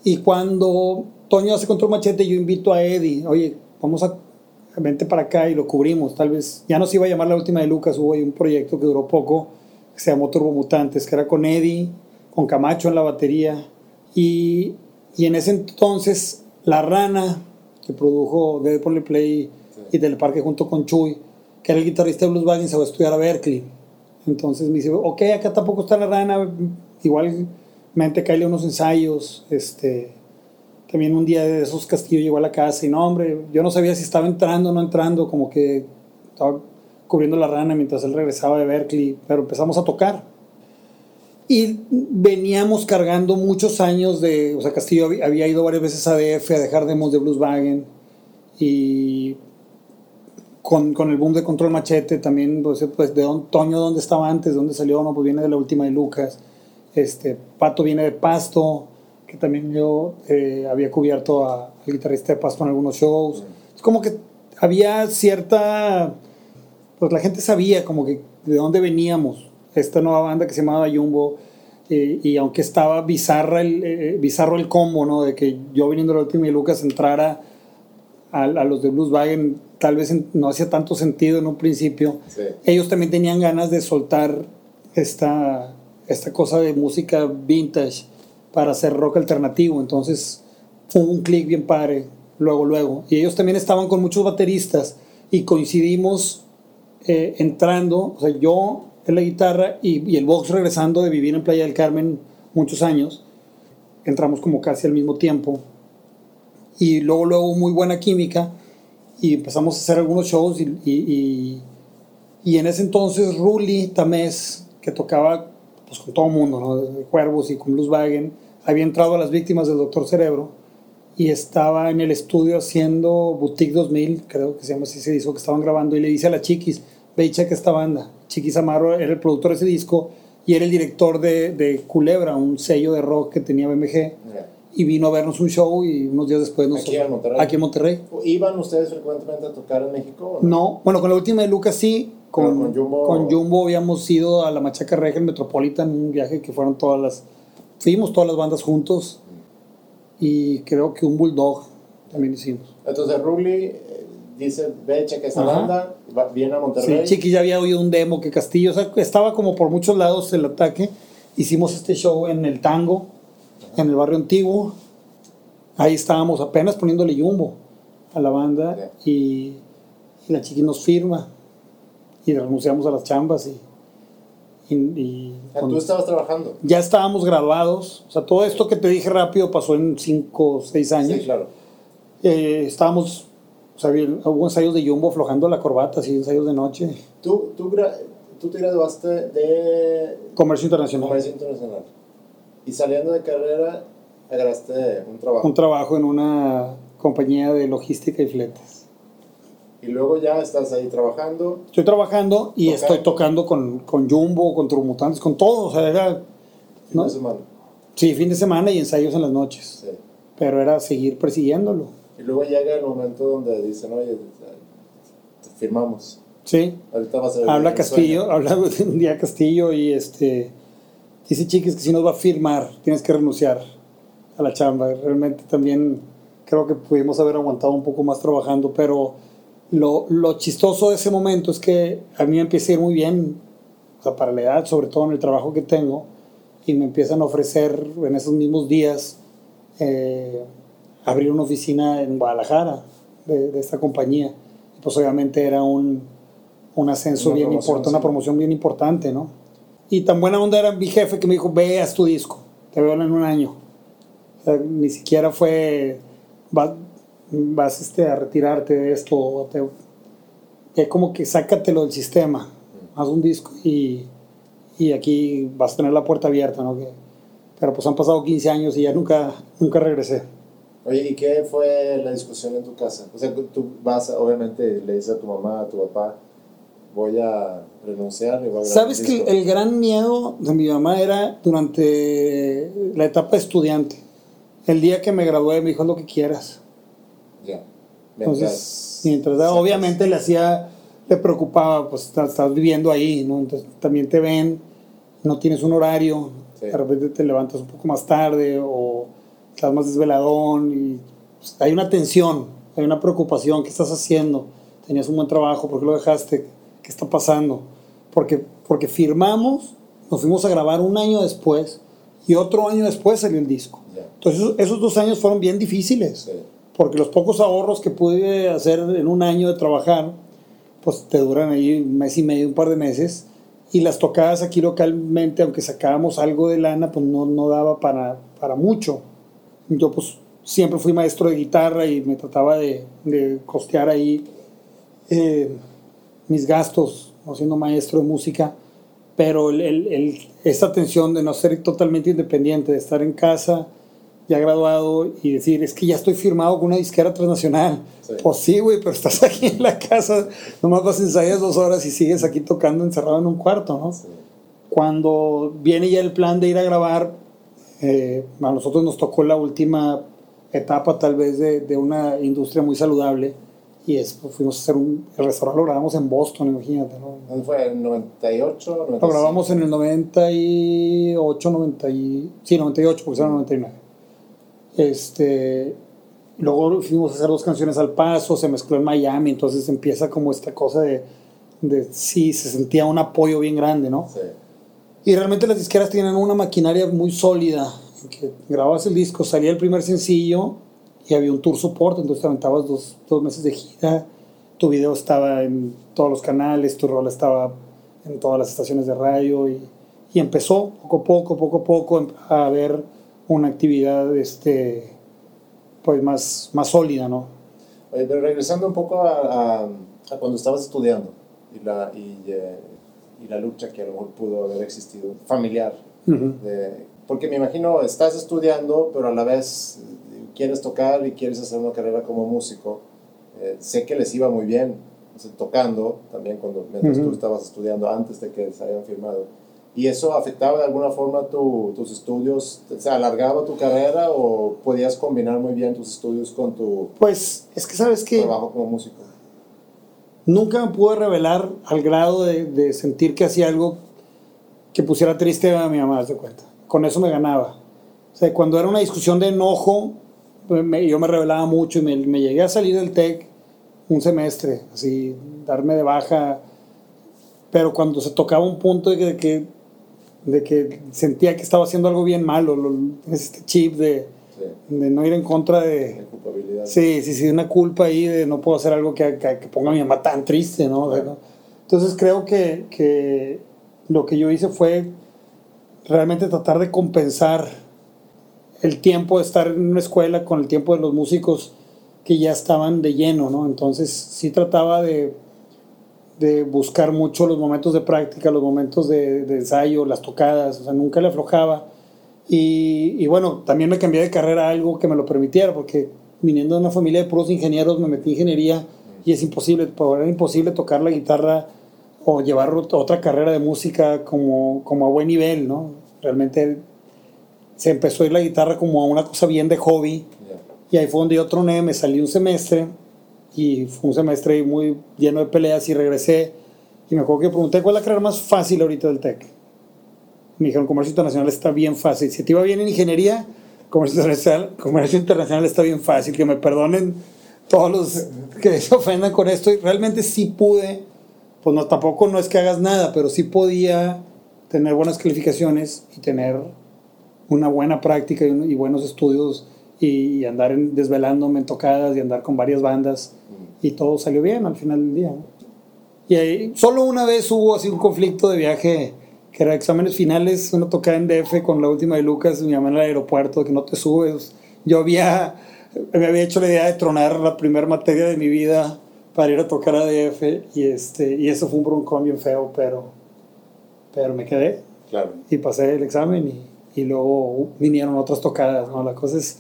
Y cuando Toño hace Control Machete, yo invito a Eddie, oye, vamos a, vente para acá y lo cubrimos. Tal vez, ya no se iba a llamar la última de Lucas, hubo ahí un proyecto que duró poco, que se llamó Turbo Mutantes, que era con Eddie, con Camacho en la batería. Y, y en ese entonces, La Rana, que produjo Dead Poly Play y Del Parque junto con Chuy, que era el guitarrista de Blueswagen, se va a estudiar a Berkeley. Entonces me dice, ok, acá tampoco está La Rana, igual mente caíle unos ensayos, este también un día de esos Castillo llegó a la casa y no, hombre, yo no sabía si estaba entrando o no entrando, como que estaba cubriendo la rana mientras él regresaba de Berkeley, pero empezamos a tocar. Y veníamos cargando muchos años de, o sea, Castillo había, ido varias veces a DF a dejar demos de Blueswagen y con, con el boom de Control Machete también, pues, pues de don, Toño, ¿dónde estaba antes? ¿Dónde salió? No, pues viene de la última de Lucas. Este, Pato viene de Pasto. que también yo eh, había cubierto a- al guitarrista de Pasto en algunos shows. Es como que había cierta, pues la gente sabía como que de dónde veníamos, esta nueva banda que se llamaba Jumbo, eh, y aunque estaba bizarra el, eh, bizarro el combo, ¿no? De que yo viniendo la última y Lucas entrara a, a los de Blueswagen, tal vez en- no hacía tanto sentido en un principio. Sí. Ellos también tenían ganas de soltar esta, esta cosa de música vintage para hacer rock alternativo, entonces fue un clic bien padre, luego, luego. Y ellos también estaban con muchos bateristas y coincidimos eh, entrando, o sea, yo la guitarra y, el box regresando de vivir en Playa del Carmen muchos años, entramos como casi al mismo tiempo y luego luego muy buena química y empezamos a hacer algunos shows y, y, en ese entonces Ruli Tamés, que tocaba pues, con todo el mundo, ¿no? de Cuervos y con Blueswagen, había entrado a las víctimas del Doctor Cerebro y estaba en el estudio haciendo Boutique 2000, creo que se llama así ese disco que estaban grabando, y le dice a la Chiquis, checa esta banda. Chiquis Amaro era el productor de ese disco y era el director de, de Culebra, un sello de rock que tenía BMG, Ya. y vino a vernos un show y unos días después nos... Aquí en Monterrey. Aquí en Monterrey. ¿Iban ustedes frecuentemente a tocar en México? o No, bueno, con la última de Lucas sí. Con, con Jumbo- con Jumbo habíamos ido a la Machaca Regia, el Metropolitan, un viaje que fueron todas las. Fuimos todas las bandas juntos. Y creo que un Bulldog también hicimos. Entonces Ruli eh, dice, ve, checa esta Ajá. banda, va- viene a Sí, Monterrey. Chiqui ya había oído un demo que Castillo, o sea, estaba como por muchos lados el ataque. Hicimos este show en el Tango, en el barrio antiguo. Ahí estábamos apenas poniéndole Jumbo a la banda y, y la Chiqui nos firma y renunciamos a las chambas y, y- Tú estabas trabajando. ya estábamos graduados. O sea, todo esto que te dije rápido pasó en 5 o 6 años. Sí, claro. Eh, estábamos, o sea, hubo ensayos de Jumbo aflojando la corbata, así, ensayos de noche. Tú, tú, tú te graduaste de Comercio internacional. Comercio Internacional. Y saliendo de carrera, agarraste un trabajo. Un trabajo en una compañía de logística y fletes. Y luego ya estás ahí trabajando. Estoy trabajando y Tocando. estoy tocando con, con Jumbo, con Turmutantes, con todo. O sea, era, fin ¿no? de semana. sí, fin de semana y ensayos en las noches. Sí. Pero era seguir persiguiéndolo. Y luego llega el momento donde dicen, oye, te firmamos. Sí. Ahorita vas a vivir Habla Castillo, sueño". habla un día Castillo y este dice chiquis que si nos va a firmar, tienes que renunciar a la chamba. Realmente también creo que pudimos haber aguantado un poco más trabajando, pero lo, lo chistoso de ese momento es que a mí me empieza a ir muy bien, o sea, para la edad, sobre todo en el trabajo que tengo, y me empiezan a ofrecer en esos mismos días eh, abrir una oficina en Guadalajara de, de esta compañía. Pues obviamente era un, un ascenso Una bien importante, una sí. promoción bien importante, ¿no? Y tan buena onda era mi jefe que me dijo, ve, haz tu disco, te veo en un año. O sea, ni siquiera fue, vas, vas este, a retirarte de esto, te, es como que sácatelo del sistema, haz un disco y, y aquí vas a tener la puerta abierta, ¿no? Que- pero pues han pasado 15 años y ya nunca, nunca regresé. Oye, ¿y qué fue la discusión en tu casa? O sea, tú vas, obviamente, le dices a tu mamá, a tu papá, voy a renunciar y voy a ¿Sabes que disco". el gran miedo de mi mamá era durante la etapa estudiante? El día que me gradué me dijo "Haz lo que quieras. Ya. Entonces, mientras obviamente le hacía, le preocupaba, pues estás, estás viviendo ahí, ¿no? Entonces también te ven, no tienes un horario, Sí. de repente te levantas un poco más tarde o estás más desveladón y pues, hay una tensión, hay una preocupación, ¿qué estás haciendo? Tenías un buen trabajo, ¿por qué lo dejaste? ¿Qué está pasando? Porque, porque firmamos, nos fuimos a grabar un año después y otro año después salió el disco. Entonces esos, esos dos años fueron bien difíciles Sí. porque los pocos ahorros que pude hacer en un año de trabajar, pues te duran ahí un mes y medio, un par de meses, y las tocadas aquí localmente, aunque sacábamos algo de lana, pues no, no daba para, para mucho. Yo pues siempre fui maestro de guitarra y me trataba de, de costear ahí eh, mis gastos, siendo maestro de música, pero el, el- el- esta tensión de no ser totalmente independiente, de estar en casa, ya graduado, y decir, es que ya estoy firmado con una disquera transnacional. Sí. Pues sí, güey, pero estás aquí en la casa, nomás vas a ensayar dos horas y sigues aquí tocando encerrado en un cuarto, ¿no? Sí. Cuando viene ya el plan de ir a grabar Eh, a nosotros nos tocó la última etapa tal vez de, de una industria muy saludable y es, pues, fuimos a hacer un, el restaurante lo grabamos en Boston, imagínate, ¿no? ¿Dónde fue? ¿En 98? 95? Lo grabamos en el 98, 90 y, sí, 98, porque era 99. Este, luego fuimos a hacer dos canciones al paso, se mezcló en Miami, entonces empieza como esta cosa de, de sí, se sentía un apoyo bien grande, ¿no? Sí. Y realmente las disqueras tienen una maquinaria muy sólida, que grababas el disco, salía el primer sencillo y había un tour support, entonces te aventabas dos, dos meses de gira, tu video estaba en todos los canales, tu rol estaba en todas las estaciones de radio y, y empezó poco a poco, poco a poco a haber una actividad este, pues más, más sólida, ¿no? Oye, pero regresando un poco a, a- a cuando estabas estudiando y la, y, eh, y la lucha que a lo mejor pudo haber existido, familiar. Ujú. de- porque me imagino, estás estudiando, pero a la vez quieres tocar y quieres hacer una carrera como músico. Eh, sé que les iba muy bien tocando también cuando, mientras Ujú. tú estabas estudiando antes de que se hayan firmado. ¿Y eso afectaba de alguna forma tu- tus estudios? ¿Se alargaba tu carrera o podías combinar muy bien tus estudios con tu Pues es que sabes que trabajo como músico? Nunca me pude revelar al grado de, sentir que hacía algo que pusiera triste a mi mamá, de cuenta. Con eso me ganaba. O sea, cuando era una discusión de enojo, pues, yo me revelaba mucho y me, llegué a salir del TEC un semestre, así, darme de baja. Pero cuando se tocaba un punto de que, sentía que estaba haciendo algo bien malo, lo- este chip de, Sí, de no ir en contra de, culpabilidad. Sí, sí, sí, una culpa ahí de no puedo hacer algo que, que- que ponga a mi mamá tan triste, ¿no? O sea, ¿no? Entonces creo que, que lo que yo hice fue realmente tratar de compensar el tiempo de estar en una escuela con el tiempo de los músicos que ya estaban de lleno, ¿no? Entonces sí trataba de, de buscar mucho los momentos de práctica, los momentos de, de ensayo, las tocadas, o sea, nunca le aflojaba. Y, y bueno, también me cambié de carrera a algo que me lo permitiera, porque viniendo de una familia de puros ingenieros me metí en ingeniería y es imposible, era imposible tocar la guitarra o llevar ot- otra carrera de música como, como a buen nivel, ¿no? Realmente se empezó a ir la guitarra como a una cosa bien de hobby y ahí fue donde yo troné, me salí un semestre y fue un semestre muy lleno de peleas y regresé y me acuerdo que pregunté cuál es la carrera más fácil ahorita del TEC. Me dijeron comercio internacional está bien fácil. Si te iba bien en ingeniería, comercio internacional, comercio internacional está bien fácil. Que me perdonen todos los que se ofendan con esto. Y realmente sí pude, pues no, tampoco no es que hagas nada, pero sí podía tener buenas calificaciones y tener una buena práctica y, y buenos estudios y, y andar en- desvelándome en tocadas y andar con varias bandas y todo salió bien al final del día. ¿no? Y ahí, solo una vez hubo así un conflicto de viaje que era exámenes finales, una tocada en DF con la última de Lucas, mi mamá en el aeropuerto, que no te subes. Yo había, me había hecho la idea de tronar la primera materia de mi vida para ir a tocar a DF y, este, y eso fue un broncón bien feo, pero, pero me quedé Claro. y pasé el examen y, y luego vinieron otras tocadas, ¿no? La cosa es,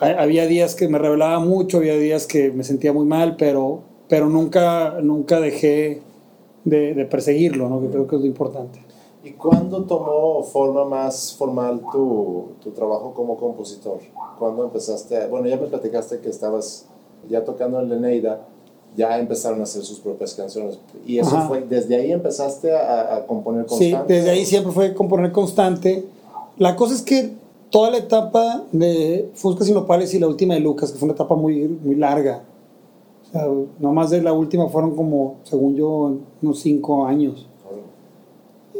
ha- había días que me revelaba mucho, había días que me sentía muy mal, pero, pero nunca, nunca dejé de, de perseguirlo, ¿no? Que creo que es lo importante. ¿Y cuándo tomó forma más formal tu, tu trabajo como compositor? ¿Cuándo empezaste? a- bueno, ya me platicaste que estabas ya tocando en Leneida, ya empezaron a hacer sus propias canciones. ¿Y eso Ajá. fue, desde ahí empezaste a, a componer Sí, constante? desde ahí siempre fue componer constante. La cosa es que toda la etapa de Fuscas y Nopales y la última de Lucas, que fue una etapa muy, muy larga, o sea, no más de la última fueron como, según yo, unos cinco años.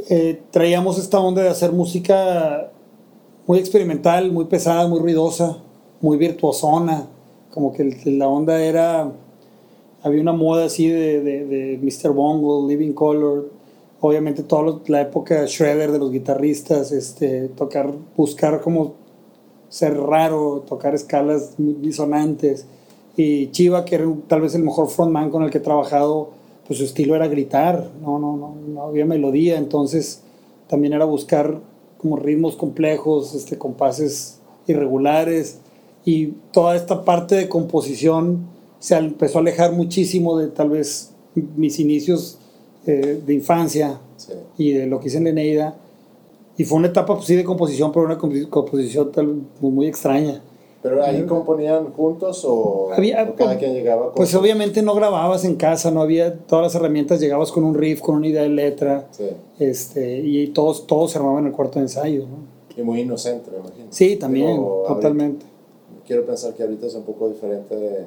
Eh, traíamos esta onda de hacer música muy experimental, muy pesada, muy ruidosa, muy virtuosona. Como que la onda era. Había una moda así de, Mr. Bungle, Living Color. Obviamente, toda la época Shredder de los guitarristas, este, tocar, buscar como ser raro, tocar escalas disonantes. Y Chiva, que era tal vez el mejor frontman con el que he trabajado, pues su estilo era gritar, no, no, no, no había melodía, entonces también era buscar como ritmos complejos, este, compases irregulares y toda esta parte de composición se empezó a alejar muchísimo de tal vez mis inicios eh, de infancia Sí. y de lo que hice en Leneida. y fue una etapa pues, sí de composición, pero una composición tal, muy, muy extraña. ¿Pero ahí componían juntos o, Había- o cada quien llegaba con Pues obviamente no grababas en casa, no había todas las herramientas, llegabas con un riff, con una idea de letra, Sí, este, y todos, todos se armaban en el cuarto de ensayo, ¿no? y muy inocente, me imagino. Sí, también, Digo, ahorita- totalmente. quiero pensar que ahorita es un poco diferente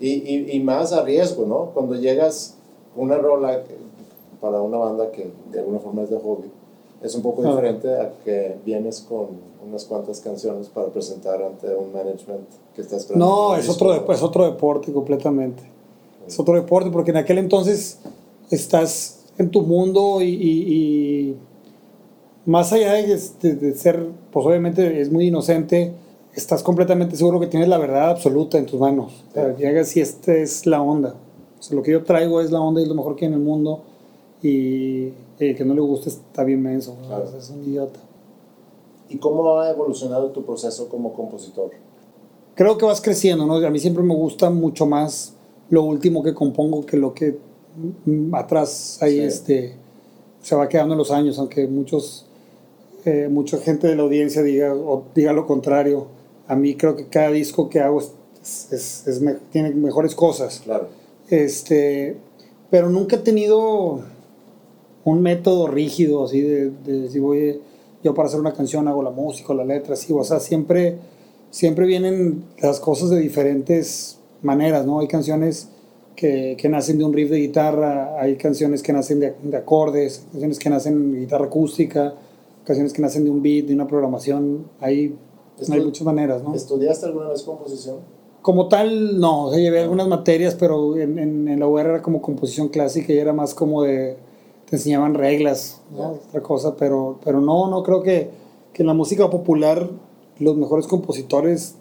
y, y, y más a riesgo, ¿no? Cuando llegas una rola para una banda que de alguna forma es de hobby, es un poco Ah. diferente a que vienes con unas cuantas canciones para presentar ante un management que está esperando. No, es otro, es otro deporte completamente. Es otro deporte porque en aquel entonces estás en tu mundo y, y- y más allá de, de- de ser, pues obviamente es muy inocente, estás completamente seguro que tienes la verdad absoluta en tus manos. O sea, Sí. llegas y esta es la onda. O sea, lo que yo traigo es la onda y es lo mejor que hay en el mundo y el que no le guste está bien menso, es un idiota. ¿Y cómo ha evolucionado tu proceso como compositor? creo que vas creciendo, ¿no? A mí siempre me gusta mucho más lo último que compongo que lo que mm, atrás ahí Sí. este, se va quedando en los años, aunque muchos, eh, mucha gente de la audiencia diga, o diga lo contrario. A mí creo que cada disco que hago es, es- es me- tiene mejores cosas. Claro. Este, pero nunca he tenido un método rígido, así de, de si voy yo para hacer una canción hago la música, la letra, así, o sea, siempre, siempre vienen las cosas de diferentes maneras, ¿no? Hay canciones que, que nacen de un riff de guitarra, hay canciones que nacen de, de acordes, canciones que nacen de guitarra acústica, canciones que nacen de un beat, de una programación, hay, hay muchas maneras, ¿no? ¿Estudiaste alguna vez composición? Como tal, no, o sea, llevé algunas materias, pero en, en, en la UR era como composición clásica y era más como de, te enseñaban reglas, otra cosa, pero, pero no, no creo que, que en la música popular los mejores compositores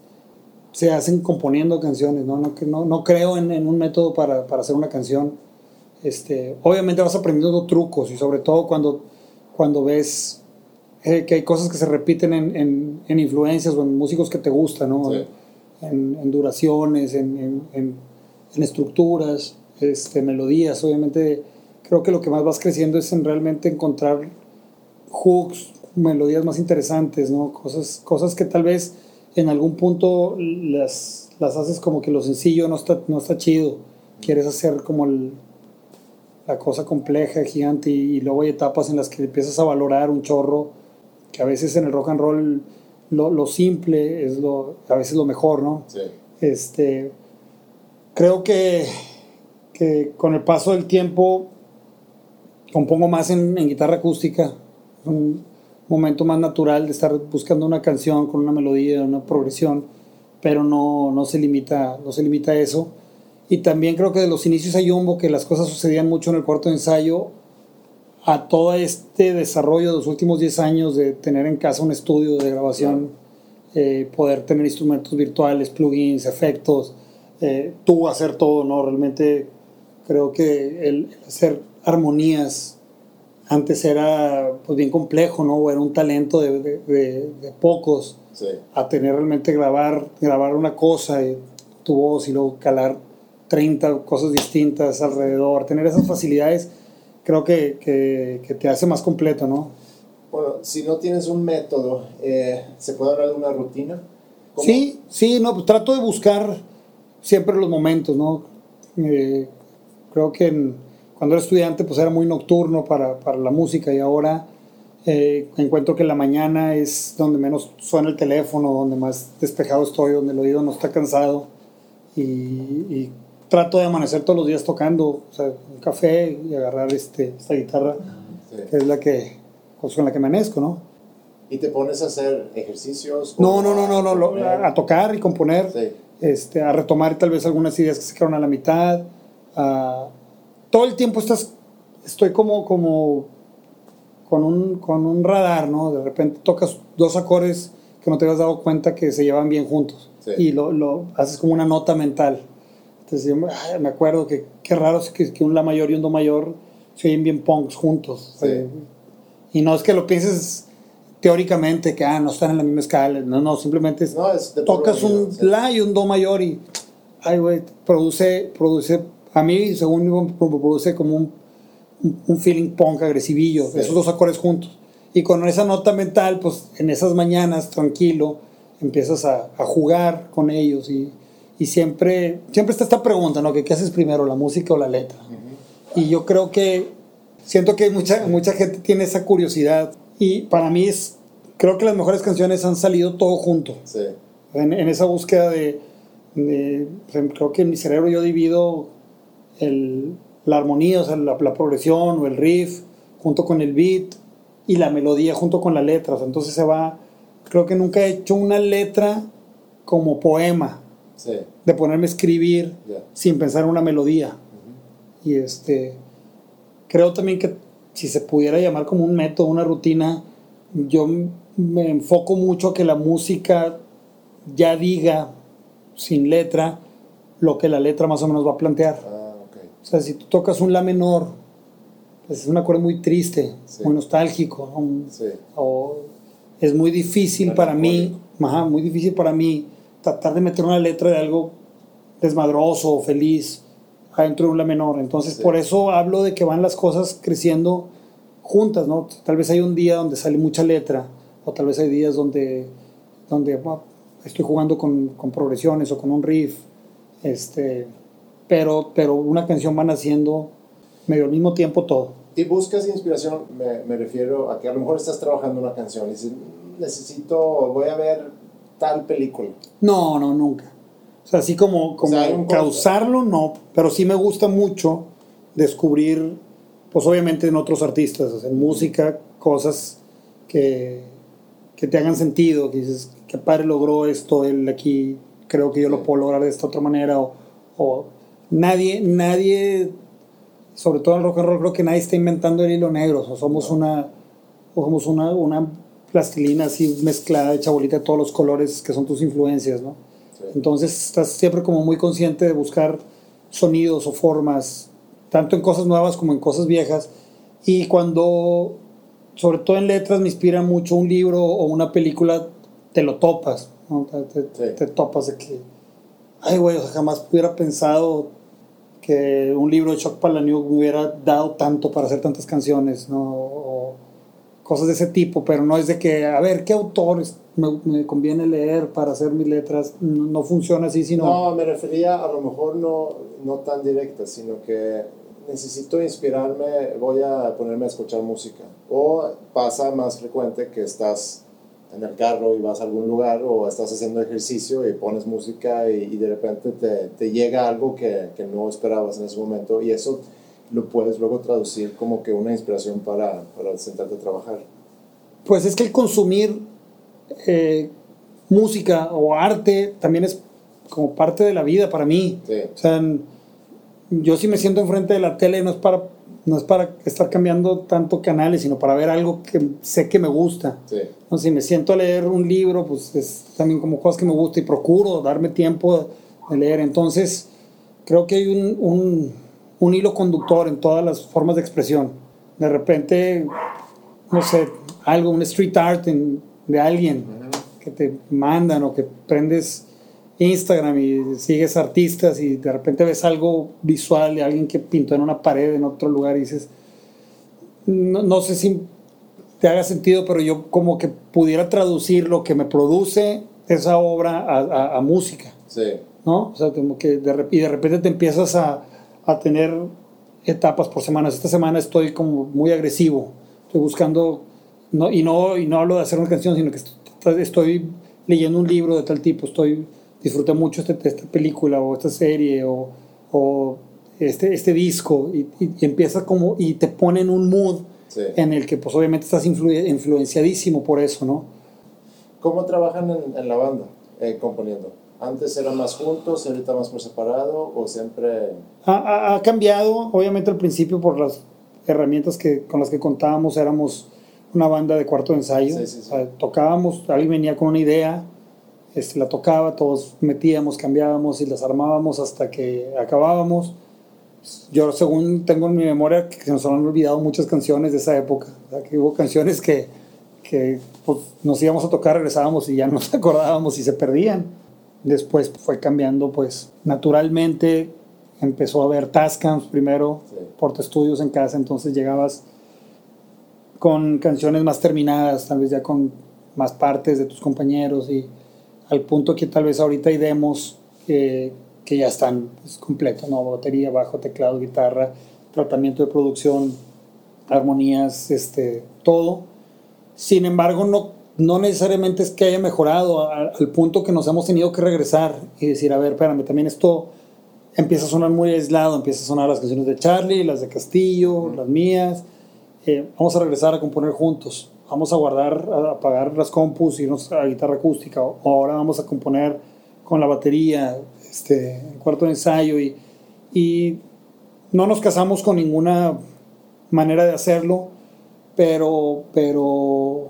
se hacen componiendo canciones, ¿no? No, no, no creo en, en un método para, para hacer una canción. Este, obviamente vas aprendiendo trucos y sobre todo cuando, cuando ves eh, que hay cosas que se repiten en, en, en influencias o en músicos que te gustan, ¿no? Sí. en, duraciones, en, en- en- en estructuras, este, melodías. Obviamente, creo que lo que más vas creciendo es en realmente encontrar hooks, melodías más interesantes, ¿no? Cosas, cosas que tal vez en algún punto las, las haces como que lo sencillo no está, no está chido. Quieres hacer como el- la cosa compleja, gigante, y, y luego hay etapas en las que empiezas a valorar un chorro, que a veces en el rock and roll lo, lo simple es lo, a veces lo mejor, ¿no? Sí. Este, creo que, que con el paso del tiempo compongo más en, en guitarra acústica, un momento más natural de estar buscando una canción con una melodía, una progresión, pero no, no, se, limita, no se limita a eso. Y también creo que de los inicios a Jumbo, que las cosas sucedían mucho en el cuarto de ensayo, a todo este desarrollo de los últimos 10 años de tener en casa un estudio de grabación, eh, poder tener instrumentos virtuales, plugins, efectos, eh, tú hacer todo, ¿no? Realmente creo que el hacer armonías antes era pues bien complejo, ¿no? O era un talento de, de- de- de pocos Sí. a tener realmente grabar, grabar una cosa, y tu voz y luego calar 30 cosas distintas alrededor, tener esas facilidades, creo que, que, que te hace más completo, ¿no? Bueno, si no tienes un método, eh, ¿se puede hablar de una rutina? ¿Cómo? Sí, sí, no, pues trato de buscar siempre los momentos, ¿no? Eh, creo que en- cuando era estudiante pues era muy nocturno para, para la música y ahora eh, encuentro que la mañana es donde menos suena el teléfono, donde más despejado estoy, donde el oído no está cansado y, y trato de amanecer todos los días tocando, o sea, un café y agarrar este, esta guitarra Sí. que es la que, pues, con la que amanezco, ¿no? ¿Y te pones a hacer ejercicios? No, no, no, no, no, lo- a tocar y componer, Sí. este, a retomar tal vez algunas ideas que se quedaron a la mitad. a- todo el tiempo estás, estoy como, como con, un, con un radar, ¿no? De repente tocas dos acordes que no te habías dado cuenta que se llevan bien juntos Sí. y lo, lo haces como una nota mental. Entonces yo me- me acuerdo que qué raro es que, que un La mayor y un Do mayor se oyen bien punks juntos. Sí. Eh, y no es que lo pienses teóricamente, que ah, no están en la misma escala. No, no, simplemente No, es tocas un. La y un Do mayor y, ay, güey, produce, produce, a mí, según pro- produce como un, un- feeling punk agresivillo, Sí. esos dos acordes juntos. Y con esa nota mental, pues en esas mañanas, tranquilo, empiezas a, a jugar con ellos y, y, siempre, siempre está esta pregunta, ¿no? Que, ¿Qué haces primero, la música o la letra? Y yo creo que, siento que mucha, mucha gente tiene esa curiosidad y para mí es, creo que las mejores canciones han salido todo junto. Sí. En, en esa búsqueda de, de, creo que en mi cerebro yo divido el, la armonía, o sea, la, la, progresión o el riff junto con el beat y la melodía junto con la letra. O sea, entonces se va, creo que nunca he hecho una letra como poema, Sí. de ponerme a escribir sin pensar en una melodía. Y este, creo también que si se pudiera llamar como un método, una rutina, yo me enfoco mucho a que la música ya diga sin letra lo que la letra más o menos va a plantear. Ah. O sea, si tú tocas un la menor, pues es un acorde muy triste, Sí. muy nostálgico, ¿no? Un- Sí. o es muy difícil para mí, ajá, muy difícil para mí tratar de meter una letra de algo desmadroso o feliz adentro de un la menor. Entonces, Sí. por eso hablo de que van las cosas creciendo juntas, ¿no? Tal vez hay un día donde sale mucha letra, o tal vez hay días donde, donde bueno, estoy jugando con, con progresiones o con un riff, este, pero, pero una canción va naciendo medio al mismo tiempo todo. Y buscas inspiración, me, me refiero a que a lo mejor estás trabajando una canción y dices, "Mm, necesito, voy a ver tal película. No, no, nunca. O sea, así como, como sea, hay un causarlo, no. Pero sí me gusta mucho descubrir, pues obviamente en otros artistas, o sea, en música, cosas que, que te hagan sentido, que dices, qué padre logró esto, él aquí, creo que yo lo puedo lograr de esta otra manera, o, o nadie, nadie, sobre todo en el rock and roll, creo que nadie está inventando el hilo negro, o sea, somos una, o somos una, una plastilina así mezclada, hecha bolita de todos los colores que son tus influencias, ¿no? Sí. Entonces estás siempre como muy consciente de buscar sonidos o formas, tanto en cosas nuevas como en cosas viejas. Y cuando, sobre todo en letras, me inspira mucho un libro o una película, te lo topas, ¿no? te, te- Sí. te topas de que, ay, güey, o sea, jamás hubiera pensado que un libro de Chuck Palahniuk me hubiera dado tanto para hacer tantas canciones, ¿no? O cosas de ese tipo, pero no es de que, a ver, ¿qué autores me, me conviene leer para hacer mis letras? No, no funciona así, sino... No, me refería a lo mejor no, no tan directa, sino que necesito inspirarme, voy a ponerme a escuchar música. O pasa más frecuente que estás en el carro y vas a algún lugar o estás haciendo ejercicio y pones música y, y de repente te, te llega algo que, que no esperabas en ese momento y eso lo puedes luego traducir como que una inspiración para, para sentarte a trabajar. Pues es que el consumir eh, música o arte también es como parte de la vida para mí. Sí. O sea, yo si me siento enfrente de la tele no es para no es para estar cambiando tanto canales, sino para ver algo que sé que me gusta. Sí, ¿no? Si me siento a leer un libro, pues es también como cosas que me gusta y procuro darme tiempo de leer. Entonces, creo que hay un, un, un hilo conductor en todas las formas de expresión. De repente, no sé, algo, un street art en- de alguien que te mandan o que prendes Instagram y sigues artistas y de repente ves algo visual de alguien que pintó en una pared en otro lugar y dices, no, no sé si te haga sentido, pero yo como que pudiera traducir lo que me produce esa obra a, a- a música, sí, ¿no? O sea, como que de, y de repente te empiezas a, a tener etapas por semanas. Esta semana estoy como muy agresivo, estoy buscando, no, y, no, y no hablo de hacer una canción, sino que est- estoy leyendo un libro de tal tipo, estoy disfruté mucho este, esta película o esta serie o, o este, este disco y, y, y empieza como y te pone en un mood sí. en el que pues obviamente estás influ- influenciadísimo por eso, ¿no? ¿Cómo trabajan en, en la banda eh, componiendo? ¿Antes eran más juntos ahorita más por separado o siempre...? Ha, ha- ha cambiado, obviamente al principio por las herramientas que, con las que contábamos, éramos una banda de cuarto de ensayo, sí, sí. O sea, tocábamos, alguien venía con una idea, este, la tocaba, todos metíamos, cambiábamos y las armábamos hasta que acabábamos. Yo según tengo en mi memoria que se nos han olvidado muchas canciones de esa época, o sea, que hubo canciones que, que pues, nos íbamos a tocar, regresábamos y ya no nos acordábamos y se perdían. Después fue cambiando, pues naturalmente empezó a haber Tascams primero, Sí. Porta Estudios en casa, entonces llegabas con canciones más terminadas, tal vez ya con más partes de tus compañeros y al punto que tal vez ahorita hay demos que, que ya están pues, completos, ¿no? Batería, bajo, teclado, guitarra, tratamiento de producción, armonías, este, todo. Sin embargo, no, no necesariamente es que haya mejorado a- al punto que nos hemos tenido que regresar y decir, a ver, espérame, también esto empieza a sonar muy aislado, empieza a sonar las canciones de Charlie, las de Castillo, las mías. Eh, vamos a regresar a componer juntos. Vamos a guardar, a apagar las compus, irnos a guitarra acústica. O ahora vamos a componer con la batería, este, cuarto de ensayo. Y, y no nos casamos con ninguna manera de hacerlo, pero, pero,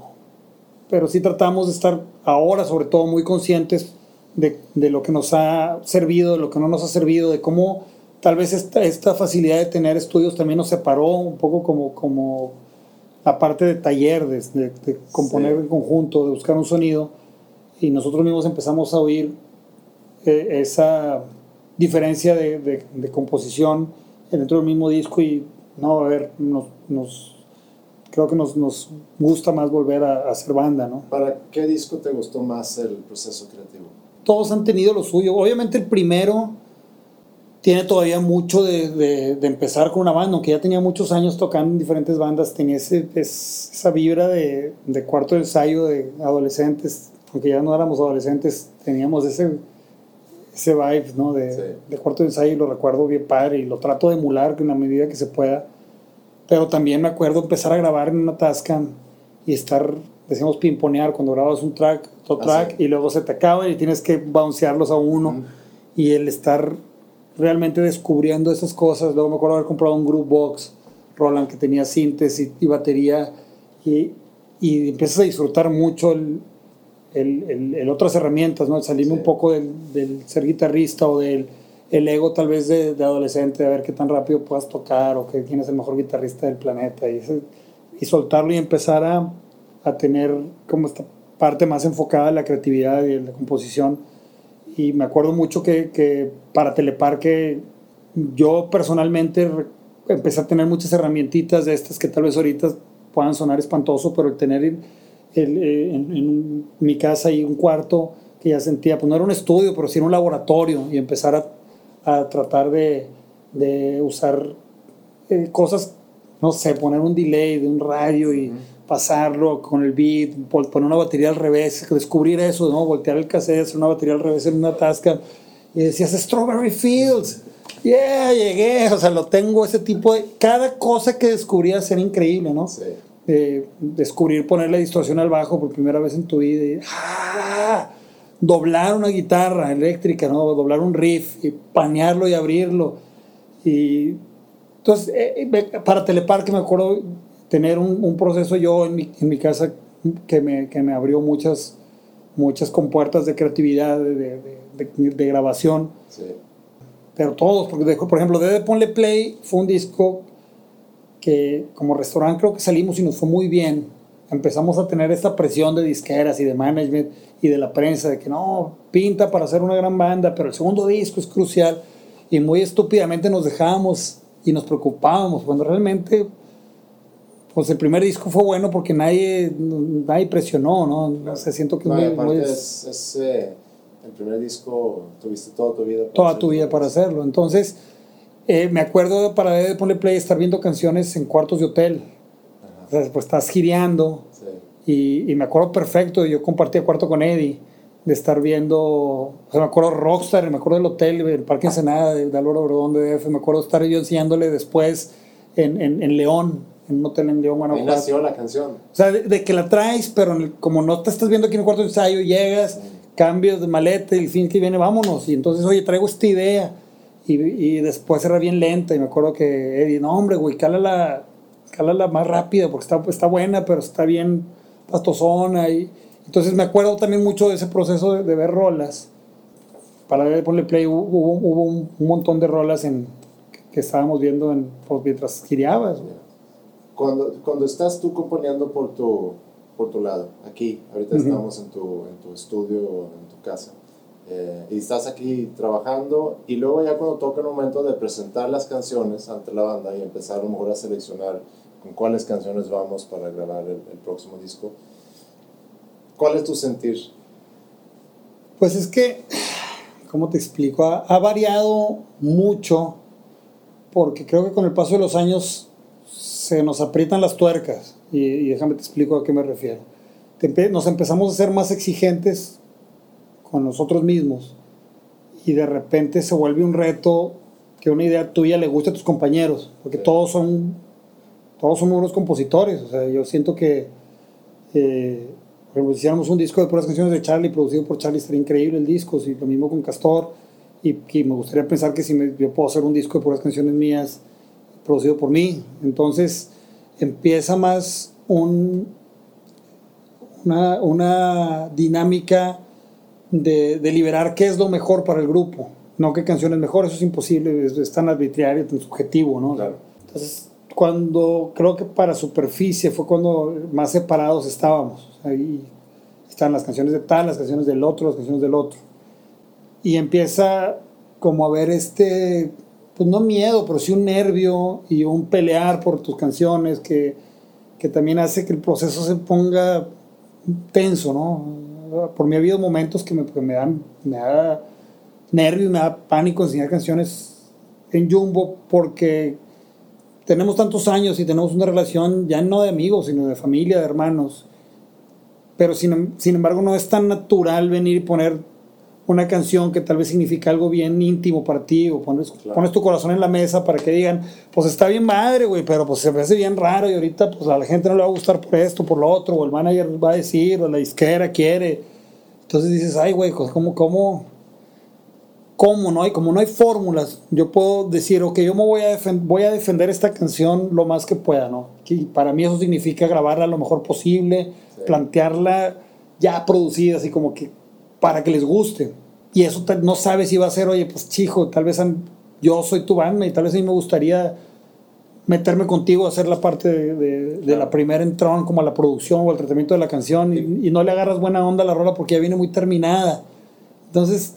pero sí tratamos de estar ahora, sobre todo, muy conscientes de, de lo que nos ha servido, de lo que no nos ha servido, de cómo tal vez esta, esta facilidad de tener estudios también nos separó un poco como, como la parte de taller, de, de- de componer Sí. en conjunto, de buscar un sonido, y nosotros mismos empezamos a oír eh, esa diferencia de, composición dentro del mismo disco y no, a ver, nos, nos- creo que nos, nos gusta más volver a, a hacer banda, ¿no? ¿Para qué disco te gustó más el proceso creativo? todos han tenido lo suyo. Obviamente el primero tiene todavía mucho de, de- de empezar con una banda, aunque ya tenía muchos años tocando en diferentes bandas, tenía ese, es- esa vibra de, de cuarto de ensayo de adolescentes, aunque ya no éramos adolescentes, teníamos ese, ese vibe ¿no? de, Sí. de cuarto de ensayo y lo recuerdo bien padre y lo trato de emular en la medida que se pueda. Pero también me acuerdo empezar a grabar en una Tascam y estar, decíamos pimponear cuando grabas un track, otro Ah, track, sí. y luego se te acaba y tienes que bouncearlos a uno. Y el estar realmente descubriendo esas cosas. Luego me acuerdo haber comprado un Group Box, Roland, que tenía síntesis y batería. Y, y empiezas a disfrutar mucho el, el, el- el otras herramientas, ¿no? Salirme Sí. un poco del, del ser guitarrista o del el ego tal vez de, de adolescente, de ver qué tan rápido puedas tocar o que quién es el mejor guitarrista del planeta. Y, ese- y soltarlo y empezar a, a tener como esta parte más enfocada en la creatividad y en la composición. Y me acuerdo mucho que, que para Teleparque yo personalmente empecé a tener muchas herramientitas de estas que tal vez ahorita puedan sonar espantoso, pero el tener el- eh, en, en mi casa y un cuarto que ya sentía, pues no era un estudio, pero sí era un laboratorio y empezar a, a tratar de, de usar eh, cosas, no sé, poner un delay de un radio y pasarlo con el beat, pon- poner una batería al revés, descubrir eso, ¿no? Voltear el cassette, hacer una batería al revés en una tasca y decías Strawberry Fields. Yeah, llegué, o sea, lo tengo, ese tipo de... Cada cosa que descubrías era increíble, ¿no? Sí. Eh, descubrir ponerle distorsión al bajo por primera vez en tu vida y ¡ah! doblar una guitarra eléctrica, ¿no? doblar un riff y panearlo y abrirlo. Y entonces, eh, eh, para Teleparque me acuerdo tener un, un proceso yo en mi, en mi casa que me, que me abrió muchas, muchas compuertas de creatividad, de, de- de- de grabación Sí. pero todos, porque dejó, por ejemplo, de Ponle Play fue un disco que como restaurante creo que salimos y nos fue muy bien. Empezamos a tener esta presión de disqueras y de management y de la prensa de que no, pinta para hacer una gran banda, pero el segundo disco es crucial. Y muy estúpidamente nos dejábamos y nos preocupábamos, cuando realmente pues el primer disco fue bueno porque nadie, nadie presionó, ¿no? Sé, siento que No, muy- muy- es, es, eh, el primer disco, tuviste toda tu vida. para toda tu vida para hacerlo. Entonces, eh, me acuerdo para de Ponle Play estar viendo canciones en cuartos de hotel. O sea, pues estás gireando Sí. y, y me acuerdo perfecto, yo compartía cuarto con Eddie, de estar viendo, o sea, me acuerdo Rockstar, me acuerdo del hotel, el Parque Ensenada, de, de Álvaro Obregón de DF, me acuerdo estar yo enseñándole después en, en, en León, en un hotel en León, Ahí Guanajuato. nació la canción. O sea, de, de que la traes, pero el- como no te estás viendo aquí en el cuarto de ensayo, llegas, cambios de maleta y el fin que viene, vámonos. Y entonces, oye, traigo esta idea. Y, y después era bien lenta. Y me acuerdo que Eddie, no, hombre, güey, cálala, cálala más rápido porque está, está buena, pero está bien pastosona. Y, entonces me acuerdo también mucho de ese proceso de, de ver rolas. Para ver, ponle play, hubo, hubo- hubo un, un montón de rolas en, que estábamos viendo en, pues, mientras gireabas. güey. Cuando, cuando estás tú componiendo por tu, por tu lado, aquí, ahorita Ujú. estamos en tu, en tu estudio, en tu casa, eh, y estás aquí trabajando, y luego ya cuando toca el momento de presentar las canciones ante la banda y empezar a lo mejor a seleccionar con cuáles canciones vamos para grabar el, el próximo disco. ¿Cuál es tu sentir? Pues es que, ¿cómo te explico? Ha, ha variado mucho porque creo que con el paso de los años se nos aprietan las tuercas y, y déjame te explico a qué me refiero. Nos empezamos a ser más exigentes con nosotros mismos y de repente se vuelve un reto que una idea tuya le guste a tus compañeros, porque Sí. todos son todos somos unos compositores, o sea, yo siento que eh, por ejemplo, si hiciéramos un disco de puras canciones de Charlie producido por Charlie sería increíble el disco, y lo mismo con Castor y, y me gustaría pensar que si me- yo puedo hacer un disco de puras canciones mías producido por mí, entonces empieza más un, una, una dinámica de, de liberar qué es lo mejor para el grupo, no qué canción es mejor, eso es imposible, es, es tan arbitrario, tan subjetivo, ¿no? Claro. Entonces, cuando creo que para superficie fue cuando más separados estábamos, ahí están las canciones de tal, las canciones del otro, las canciones del otro, y empieza como a ver este, pues no miedo, pero sí un nervio y un pelear por tus canciones que, que también hace que el proceso se ponga tenso, ¿no? Por mí ha habido momentos que me, que me dan me da nervio me da pánico enseñar canciones en Jumbo porque tenemos tantos años y tenemos una relación ya no de amigos, sino de familia, de hermanos. Pero sin, sin embargo no es tan natural venir y poner una canción que tal vez significa algo bien íntimo para ti o pones, Claro. pones tu corazón en la mesa para que digan, pues está bien madre, güey, pero pues se me hace bien raro y ahorita pues a la gente no le va a gustar por esto, por lo otro, o el manager va a decir, o la disquera quiere. Entonces dices, ay, güey, pues, ¿cómo, cómo, cómo no hay, como no hay fórmulas, yo puedo decir, ok, yo me voy a, voy a defender esta canción lo más que pueda, ¿no? Y para mí eso significa grabarla lo mejor posible, Sí. plantearla ya producida, así como que para que les guste. Y eso no sabes si va a ser, oye, pues chico, tal vez yo soy tu banda y tal vez a mí me gustaría meterme contigo a hacer la parte de, de- de la primera entrón, como a la producción o al tratamiento de la canción, y, y no le agarras buena onda a la rola porque ya viene muy terminada. Entonces,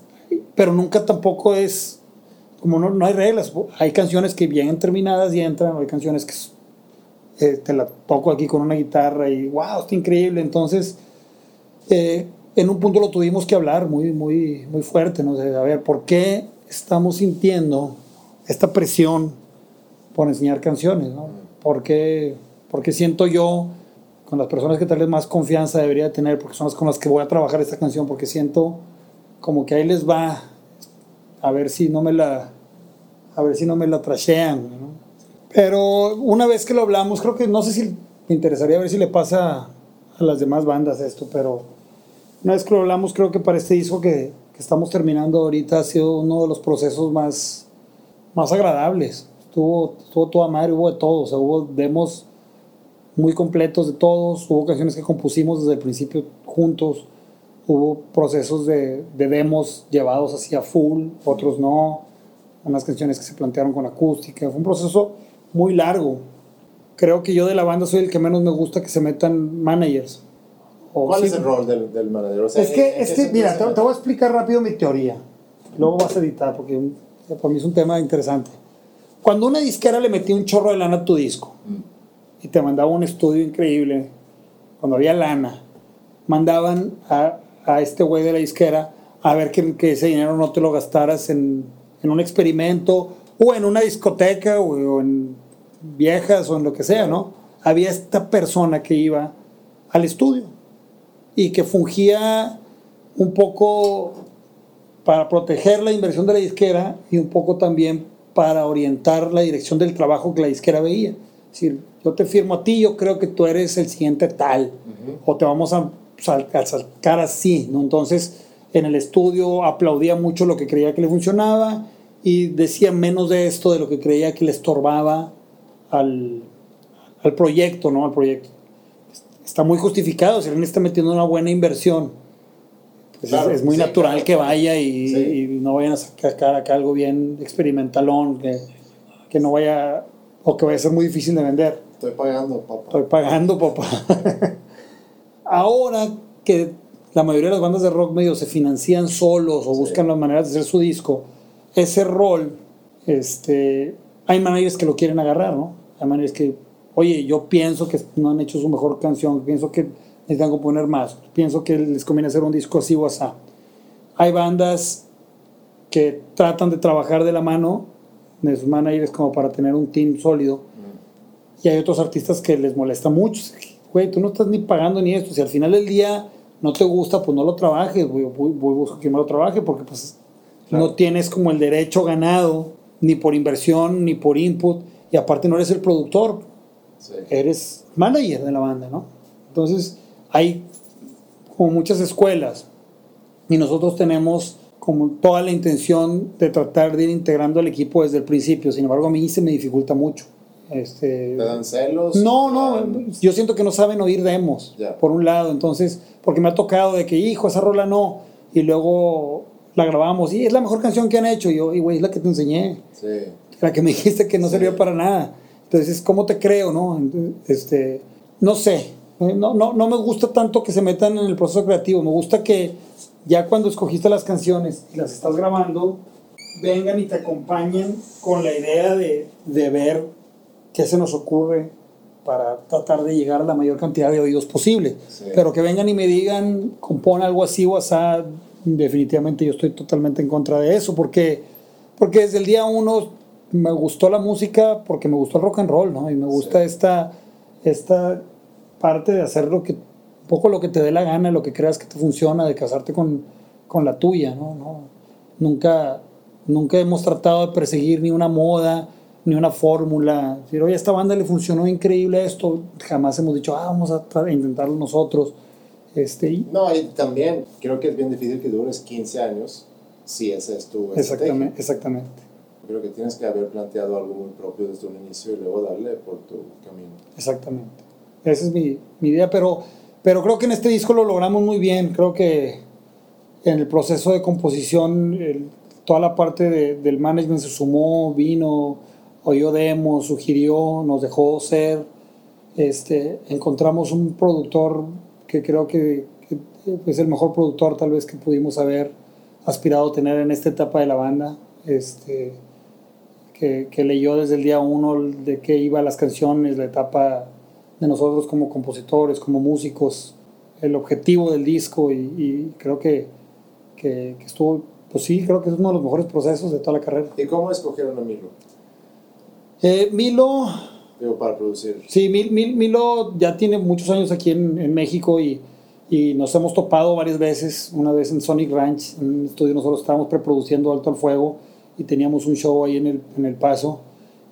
pero nunca tampoco es, como no, no hay reglas, hay canciones que vienen terminadas y entran, hay canciones que eh, te la toco aquí con una guitarra y wow, está increíble. Entonces, eh, en un punto lo tuvimos que hablar muy, muy, muy fuerte, ¿no? De, a ver, ¿por qué estamos sintiendo esta presión por enseñar canciones, ¿no? ¿Por qué, por qué siento yo con las personas que tal vez más confianza debería tener, porque son las con las que voy a trabajar esta canción, porque siento como que ahí les va a ver si no me la a ver si no me la trashean, ¿no? Pero una vez que lo hablamos, creo que no sé si me interesaría ver si le pasa a las demás bandas esto, pero una vez que lo hablamos, creo que para este disco que, que estamos terminando ahorita ha sido uno de los procesos más, más agradables. Estuvo, estuvo toda madre, hubo de todo, o sea, hubo demos muy completos de todos, hubo canciones que compusimos desde el principio juntos, hubo procesos de, de demos llevados hacia full, otros no, unas canciones que se plantearon con acústica, fue un proceso muy largo. Creo que yo de la banda soy el que menos me gusta que se metan managers. O ¿Cuál sí- es el rol del, del manager? O sea, es ¿en- que, es que mira, te, te voy a explicar rápido mi teoría. Luego vas a editar porque para mí es un tema interesante. Cuando una disquera le metía un chorro de lana a tu disco Mm. y te mandaba un estudio increíble, cuando había lana, mandaban a, a este güey de la disquera a ver que, que ese dinero no te lo gastaras en, en un experimento o en una discoteca o, o en viejas o en lo que sea, ¿no? Había esta persona que iba al estudio y que fungía un poco para proteger la inversión de la disquera y un poco también para orientar la dirección del trabajo que la disquera veía. Es decir, yo te firmo a ti, yo creo que tú eres el siguiente tal, o te vamos a, a sacar así, ¿no? Entonces, en el estudio aplaudía mucho lo que creía que le funcionaba y decía menos de esto de lo que creía que le estorbaba al, al proyecto, ¿no? Al proyecto. Está muy justificado, si alguien está metiendo una buena inversión, pues Claro, es, es muy sí, natural claro, que vaya y, Sí. y no vayan a sacar acá algo bien experimentalón, que, que no vaya, o que vaya a ser muy difícil de vender. Estoy pagando, papá. Estoy pagando, papá. Ahora que la mayoría de las bandas de rock medio se financian solos o Sí. buscan las maneras de hacer su disco, ese rol, este, hay managers que lo quieren agarrar, ¿no? Hay managers que, oye, yo pienso que no han hecho su mejor canción, pienso que necesitan componer más, pienso que les conviene hacer un disco así o así. Hay bandas que tratan de trabajar de la mano de sus managers como para tener un team sólido. Y hay otros artistas que les molesta mucho. Güey, tú no estás ni pagando ni esto. Si al final del día no te gusta, pues no lo trabajes. Voy, voy, voy a buscar que me lo trabaje porque pues Claro. no tienes como el derecho ganado ni por inversión ni por input. Y aparte no eres el productor, Sí. eres manager de la banda, ¿no? Entonces hay como muchas escuelas y nosotros tenemos como toda la intención de tratar de ir integrando al equipo desde el principio. Sin embargo, a mí se me dificulta mucho. Este, ¿Te dan celos? no, ¿Te no, yo siento que no saben oír demos, por un lado, entonces, porque me ha tocado de que, hijo, esa rola no, y luego la grabamos, y es la mejor canción que han hecho, y yo, y güey, es la que te enseñé, Sí. la que me dijiste que no Sí. servía para nada, entonces, ¿cómo te creo, no? Este, no sé, eh, no, no, no me gusta tanto que se metan en el proceso creativo, me gusta que ya cuando escogiste las canciones y las estás grabando, vengan y te acompañen con la idea de, de ver qué se nos ocurre para tratar de llegar a la mayor cantidad de oídos posible. Sí. Pero que vengan y me digan, compone algo así o asá, definitivamente yo estoy totalmente en contra de eso, porque, porque desde el día uno me gustó la música porque me gustó el rock and roll, ¿no? Y me gusta Sí. esta, esta parte de hacer lo que, un poco lo que te dé la gana, lo que creas que te funciona, de casarte con, con la tuya, ¿no? ¿no? Nunca, nunca hemos tratado de perseguir ni una moda, ni una fórmula. Decir, oye, a esta banda le funcionó increíble esto. Jamás hemos dicho, ah, vamos a intentarlo nosotros. Este, y- No, y también creo que es bien difícil que dures 15 años si esa es tu estrategia. exactamente, exactamente. Creo que tienes que haber planteado algo muy propio desde un inicio y luego darle por tu camino. Exactamente. Esa es mi, mi idea, pero, pero creo que en este disco lo logramos muy bien. Creo que en el proceso de composición, toda la parte de- del management se sumó, vino, oyó demos, sugirió, nos dejó ser. Este, encontramos un productor que creo que, que es el mejor productor tal vez que pudimos haber aspirado a tener en esta etapa de la banda. Este, que, que leyó desde el día uno de qué iba las canciones, la etapa de nosotros como compositores, como músicos, el objetivo del disco y, y creo que, que, que estuvo, pues sí, creo que es uno de los mejores procesos de toda la carrera. ¿Y cómo escogieron a Milo? Eh, Milo, Digo, para producir. sí, Mil- Mil- Milo ya tiene muchos años aquí en, en México y, y nos hemos topado varias veces, una vez en Sonic Ranch, en un estudio nosotros estábamos preproduciendo Alto al Fuego y teníamos un show ahí en el, en el Paso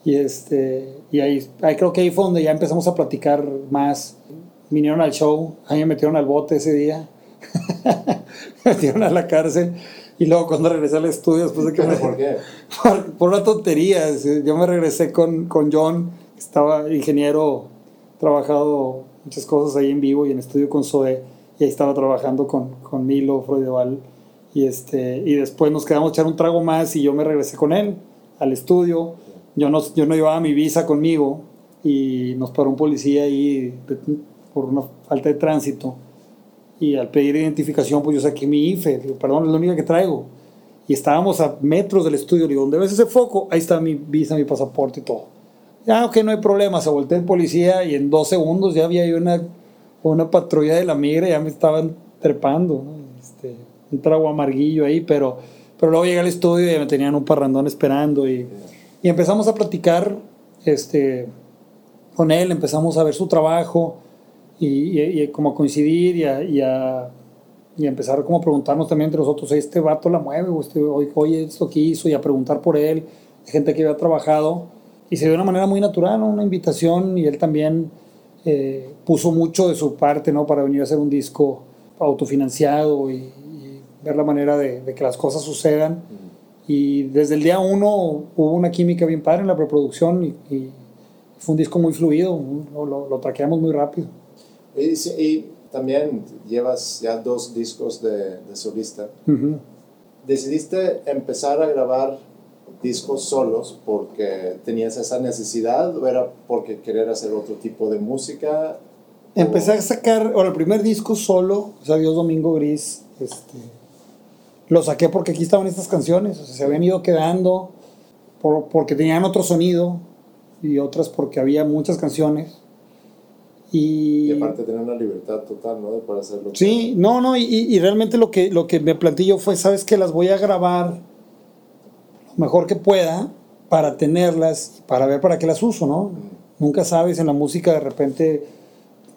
y, este, y ahí, ahí creo que ahí fue donde ya empezamos a platicar más. Vinieron al show, a mí me metieron al bote ese día, me metieron a la cárcel y luego cuando regresé al estudio después de que me, ¿Pero por qué? por, por una tontería. Yo me regresé con, con John, que estaba ingeniero, trabajado muchas cosas ahí en vivo y en estudio con Zoe, y ahí estaba trabajando con, con Milo Freudeval. Y, este, y después nos quedamos a echar un trago más y yo me regresé con él al estudio. Yo no, yo no llevaba mi visa conmigo y nos paró un policía ahí por una falta de tránsito. Y al pedir identificación, pues yo saqué mi IFE. Digo, perdón, es la única que traigo. Y estábamos a metros del estudio. Digo, ¿dónde ves ese foco? Ahí está mi visa, mi pasaporte y todo. Ya, ok, no hay problema. Se volteó el policía y en dos segundos ya había una, una patrulla de la migra y ya me estaban trepando. Un trago amarguillo ahí, pero, pero luego llegué al estudio y me tenían un parrandón esperando. Y, y empezamos a platicar este, con él, empezamos a ver su trabajo y, y- y como a coincidir y a, y a- y empezar como a preguntarnos también entre nosotros, este vato la mueve, o este, oye, esto que hizo, y a preguntar por él, gente que había trabajado, y se dio de una manera muy natural, ¿no? una invitación, y él también eh, puso mucho de su parte, ¿no? Para venir a hacer un disco autofinanciado y ver la manera de, de que las cosas sucedan. Y desde el día uno hubo una química bien padre en la preproducción y, y fue un disco muy fluido, lo, lo, lo traqueamos muy rápido. Y, y también llevas ya dos discos de, de solista. Ujú. ¿Decidiste empezar a grabar discos solos porque tenías esa necesidad o era porque querer hacer otro tipo de música? Empecé a sacar, ahora el primer disco solo, o sea, Dios Domingo Gris, este, lo saqué porque aquí estaban estas canciones, o sea, se habían ido quedando por- porque tenían otro sonido, y otras porque había muchas canciones. Y, Y aparte tener una libertad total, ¿no? De poder hacer lo que- Sí, no, no, y, y realmente lo que, lo que me planteé yo fue, sabes que las voy a grabar lo mejor que pueda para tenerlas, para ver para qué las uso, ¿no? Nunca sabes, en la música de repente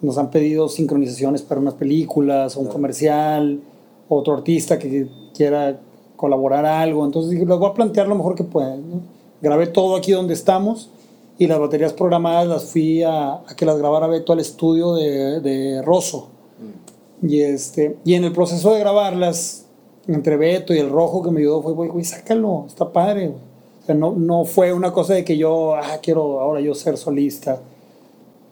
nos han pedido sincronizaciones para unas películas, o un Claro. comercial, otro artista que quiera colaborar algo, entonces dije, las voy a plantear lo mejor que pueda. ¿no? Grabé todo aquí donde estamos y las baterías programadas las fui a, a que las grabara Beto al estudio de, de Rosso. Y, este, y en el proceso de grabarlas, entre Beto y el rojo que me ayudó, fue, güey, güey, sácalo, está padre. güey". O sea, no, no fue una cosa de que yo, ah, quiero ahora yo ser solista.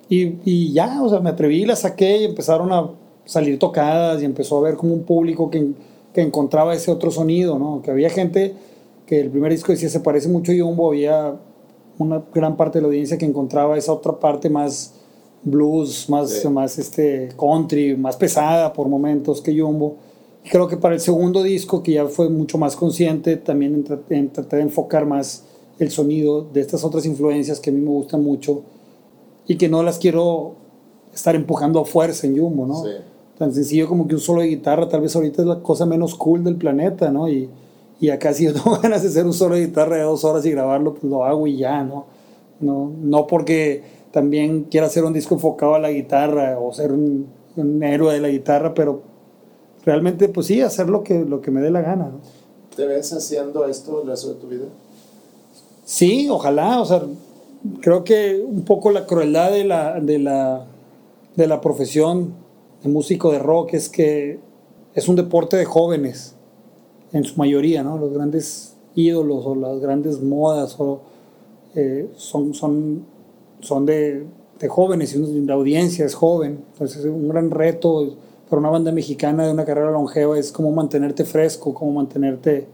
Y, y ya, o sea, me atreví, la saqué y empezaron a salir tocadas y empezó a ver como un público que, que encontraba ese otro sonido, ¿no? Que había gente que el primer disco decía se parece mucho a Jumbo, había una gran parte de la audiencia que encontraba esa otra parte más blues, más, Sí. más este country, más pesada por momentos que Jumbo. Y creo que para el segundo disco, que ya fue mucho más consciente, también en- traté de enfocar más el sonido de estas otras influencias que a mí me gustan mucho y que no las quiero estar empujando a fuerza en Jumbo, ¿no? Sí. Tan sencillo como que un solo de guitarra, tal vez ahorita es la cosa menos cool del planeta, ¿no? Y, y acá si yo tengo ganas de hacer un solo de guitarra de dos horas y grabarlo, pues lo hago y ya, ¿no? No, no porque también quiera hacer un disco enfocado a la guitarra o ser un, un héroe de la guitarra, pero realmente, pues sí, hacer lo que, lo que me dé la gana, ¿no? ¿Te ves haciendo esto el resto de tu vida? Sí, ojalá, o sea, creo que un poco la crueldad de la, de la, de la profesión músico de rock es que es un deporte de jóvenes, en su mayoría, ¿no? Los grandes ídolos o las grandes modas o, eh, son, son, son de, de jóvenes y la audiencia es joven. Entonces, un gran reto para una banda mexicana de una carrera longeva es cómo mantenerte fresco, cómo mantenerte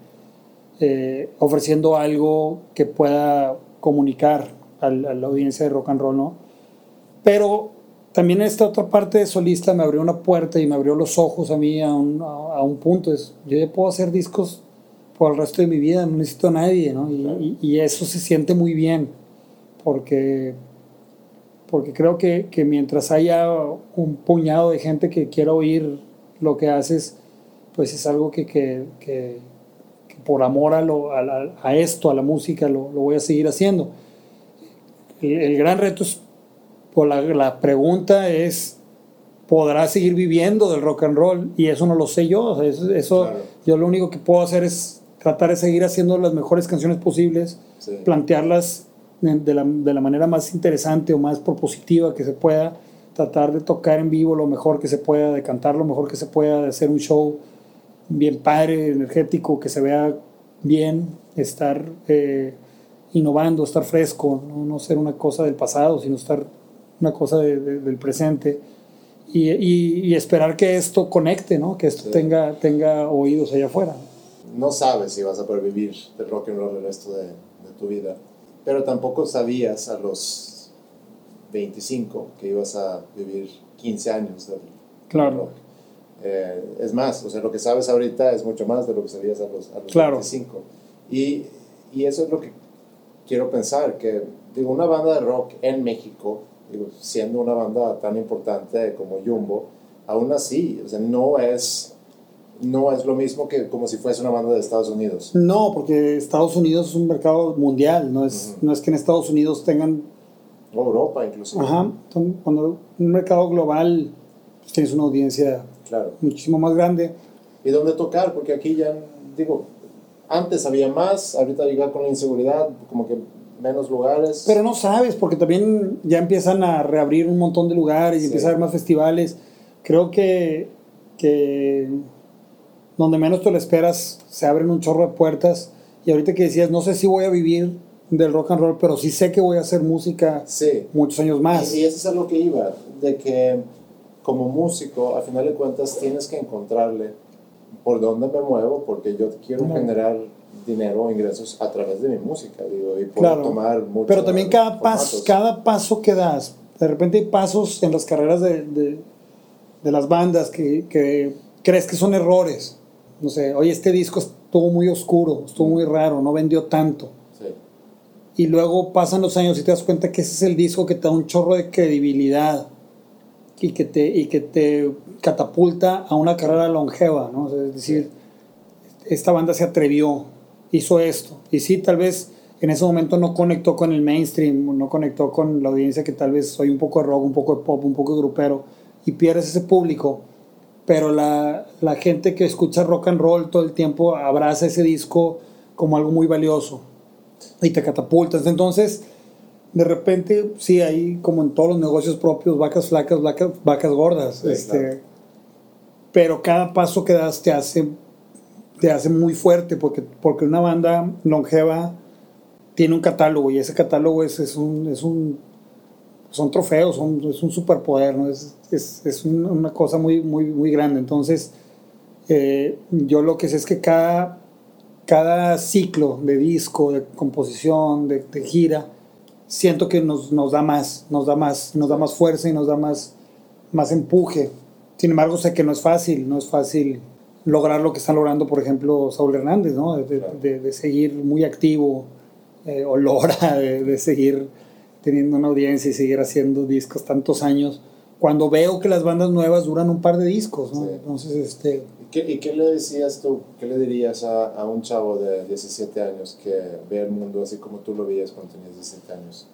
eh, ofreciendo algo que pueda comunicar al- a la audiencia de rock and roll, ¿no? Pero también esta otra parte de solista me abrió una puerta y me abrió los ojos a mí a un, a, un punto. Es, yo ya puedo hacer discos por el resto de mi vida, no necesito a nadie, ¿no? Y, y- y eso se siente muy bien, porque, porque creo que, que mientras haya un puñado de gente que quiera oír lo que haces, pues es algo que, que, que- que por amor a, lo- a, la- a esto, a la música, lo, lo voy a seguir haciendo. El, el gran reto es, o la, la pregunta es, ¿podrá seguir viviendo del rock and roll? Y eso no lo sé yo, o sea, eso, eso- Claro. yo lo único que puedo hacer es tratar de seguir haciendo las mejores canciones posibles, Sí. plantearlas de, de la, de la manera más interesante o más propositiva que se pueda, tratar de tocar en vivo lo mejor que se pueda, de cantar lo mejor que se pueda, de hacer un show bien padre, energético, que se vea bien, estar eh, innovando, estar fresco, ¿no? no ser una cosa del pasado, sino estar una cosa de- de- del presente. Y, y- y esperar que esto conecte, ¿no? que esto Sí. tenga, tenga oídos allá afuera. No sabes si vas a poder vivir del rock and roll el resto de, de tu vida, pero tampoco sabías a los 25 que ibas a vivir 15 años del Claro. rock. Eh, es más, o sea, lo que sabes ahorita es mucho más de lo que sabías a los, a los Claro. 25. Y, y eso es lo que quiero pensar, que digo, una banda de rock en México, digo, siendo una banda tan importante como Jumbo, aún así, o sea, no es, no es lo mismo que como si fuese una banda de Estados Unidos. No, porque Estados Unidos es un mercado mundial, no es, no es que en Estados Unidos tengan Europa inclusive. Ajá, entonces, cuando un mercado global pues, tienes una audiencia Claro. muchísimo más grande. ¿Y dónde tocar? Porque aquí ya, digo, antes había más, ahorita llega con la inseguridad, como que menos lugares. Pero no sabes, porque también ya empiezan a reabrir un montón de lugares y Sí. empieza a haber más festivales. Creo que, que donde menos te lo esperas se abren un chorro de puertas. Y ahorita que decías, no sé si voy a vivir del rock and roll, pero sí sé que voy a hacer música Sí. muchos años más. Y, y eso es a lo que iba, de que como músico, al final de cuentas, tienes que encontrarle por dónde me muevo, porque yo quiero Claro. generar dinero o ingresos a través de mi música, digo, y poder Claro. tomar mucho Pero también cada paso, cada paso que das, de repente hay pasos en las carreras de, de- de las bandas que, que crees que son errores. No sé, oye, este disco estuvo muy oscuro, estuvo muy raro, no vendió tanto. Sí. y luego pasan los años y te das cuenta que ese es el disco que te da un chorro de credibilidad y que te, y que te catapulta a una carrera longeva, ¿no? O sea, es decir, esta banda se atrevió, hizo esto. Y sí, tal vez en ese momento no conectó con el mainstream, no conectó con la audiencia que tal vez soy un poco de rock, un poco de pop, un poco de grupero, y pierdes ese público. Pero la, la gente que escucha rock and roll todo el tiempo abraza ese disco como algo muy valioso y te catapultas. Entonces, de repente, sí, hay como en todos los negocios propios, vacas flacas, vacas, vacas gordas. Sí, este, claro. Pero cada paso que das te hace, te hace muy fuerte, porque, porque una banda longeva tiene un catálogo y ese catálogo es, es un, es un son trofeos, es un superpoder, ¿no? es, es, es un- una cosa muy, muy, muy grande. Entonces, eh, yo lo que sé es que cada, cada ciclo de disco, de composición, de, de gira, siento que nos, nos da más, nos da más, nos da más fuerza y nos da más, más empuje. Sin embargo, sé que no es fácil, no es fácil lograr lo que están logrando, por ejemplo, Saúl Hernández, ¿no? de, de- Claro. de- de seguir muy activo, eh, o Lora, de, de seguir teniendo una audiencia y seguir haciendo discos tantos años. Cuando veo que las bandas nuevas duran un par de discos, ¿no? Sí. Entonces, este, ¿Y qué, y qué le decías tú, qué le dirías a, a un chavo de 17 años que ve el mundo así como tú lo veías cuando tenías 17 años?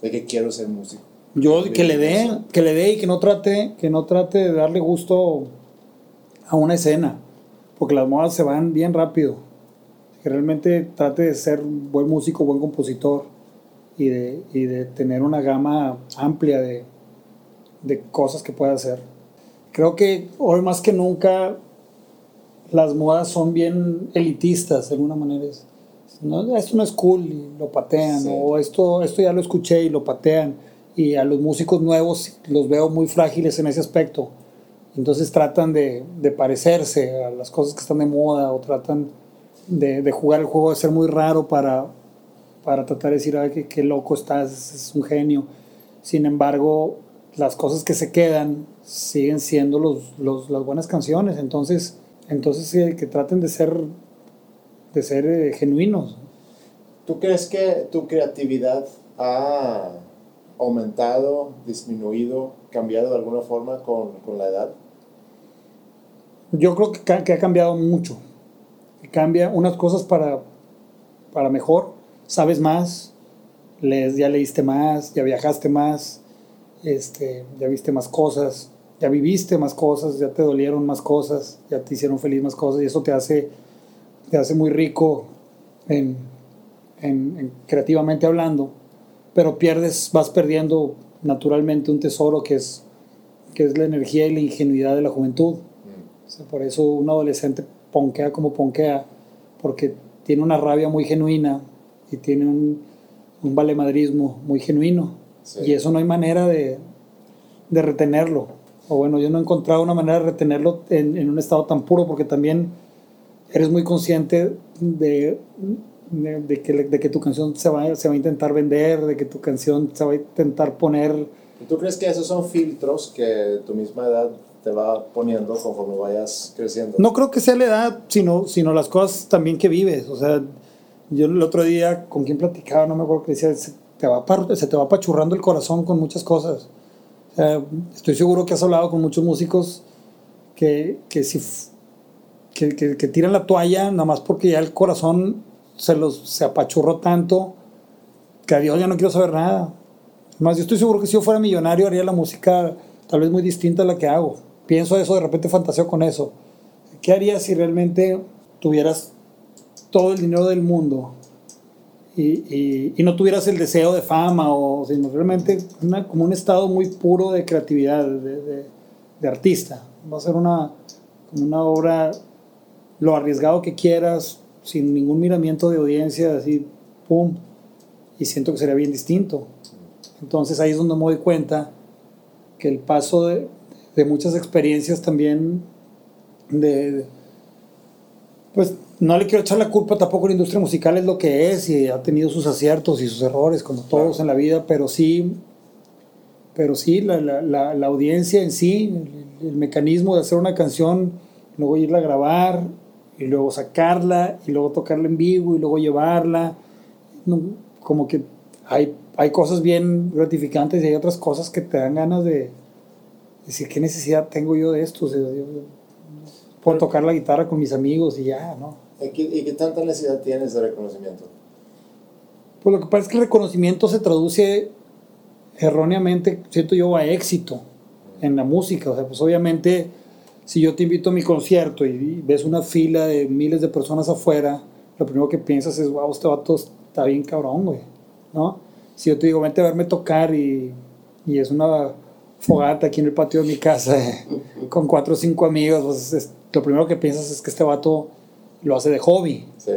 De que quiero ser músico. Yo que le dé, que le dé y que no trate, que no trate de darle gusto a una escena, porque las modas se van bien rápido. Que realmente trate de ser buen músico, buen compositor y de, y de tener una gama amplia de, de cosas que pueda hacer. Creo que hoy más que nunca las modas son bien elitistas de alguna manera. Es- no, esto no es cool y lo patean, Sí. o esto, esto ya lo escuché y lo patean. Y a los músicos nuevos los veo muy frágiles en ese aspecto. Entonces tratan de, de parecerse a las cosas que están de moda o tratan de, de jugar el juego de ser muy raro para, para tratar de decir, ay, qué, qué loco estás, es un genio. Sin embargo, las cosas que se quedan siguen siendo los, los- las buenas canciones. Entonces, entonces que traten de ser, de ser eh, genuinos. ¿Tú crees que tu creatividad ha aumentado, disminuido, cambiado de alguna forma con, con la edad? Yo creo que, ha cambiado mucho. Cambia unas cosas para, para mejor. Sabes más, ya leíste más, ya viajaste más, este, ya viste más cosas, ya viviste más cosas, ya te dolieron más cosas, ya te hicieron feliz más cosas y eso te hace, te hace muy rico en, en- en creativamente hablando, pero pierdes, vas perdiendo naturalmente un tesoro que es, que es la energía y la ingenuidad de la juventud. O sea, por eso un adolescente ponkea como ponkea, porque tiene una rabia muy genuina y tiene un, un valemadrismo muy genuino. Sí. Y eso no hay manera de, de retenerlo. O bueno, yo no he encontrado una manera de retenerlo en, en un estado tan puro, porque también eres muy consciente de, de, de que, de que tu canción se va, se va a intentar vender, de que tu canción se va a intentar poner ¿Y ¿Tú crees que esos son filtros que tu misma edad te va poniendo conforme vayas creciendo? No creo que sea la edad, sino, sino las cosas también que vives. O sea, yo el otro día con quien platicaba, no me acuerdo que decía, se te va, se te va apachurrando el corazón con muchas cosas. O sea, estoy seguro que has hablado con muchos músicos que, que, si, que, que- que tiran la toalla nada más porque ya el corazón se, los, se apachurró tanto que adiós ya no quiero saber nada. Más, yo estoy seguro que si yo fuera millonario haría la música tal vez muy distinta a la que hago. Pienso eso, de repente fantaseo con eso. ¿Qué harías si realmente tuvieras todo el dinero del mundo y, y- no tuvieras el deseo de fama o sino realmente una- como un estado muy puro de creatividad, de, de- de artista? Va a ser una, una obra lo arriesgado que quieras, sin ningún miramiento de audiencia, así, pum, y siento que sería bien distinto. Entonces ahí es donde me doy cuenta que el paso de, de muchas experiencias también de, pues no le quiero echar la culpa tampoco a la industria musical es lo que es y ha tenido sus aciertos y sus errores como todos en la vida pero sí pero sí la, la, la, la audiencia en sí el, el mecanismo de hacer una canción luego irla a grabar y luego sacarla y luego tocarla en vivo y luego llevarla no, como que hay, hay cosas bien gratificantes y hay otras cosas que te dan ganas de decir, ¿qué necesidad tengo yo de esto? O sea, yo puedo tocar la guitarra con mis amigos y ya, ¿no? ¿Y qué, y qué tanta necesidad tienes de reconocimiento? Pues lo que pasa es que el reconocimiento se traduce erróneamente, siento yo, a éxito en la música. O sea, pues obviamente, si yo te invito a mi concierto y ves una fila de miles de personas afuera, lo primero que piensas es, wow, este vato está bien cabrón, güey, ¿no? Si yo te digo, vente a verme tocar y, y es una fogata aquí en el patio de mi casa eh, con cuatro o cinco amigos, pues es- lo primero que piensas es que este vato lo hace de hobby. Sí.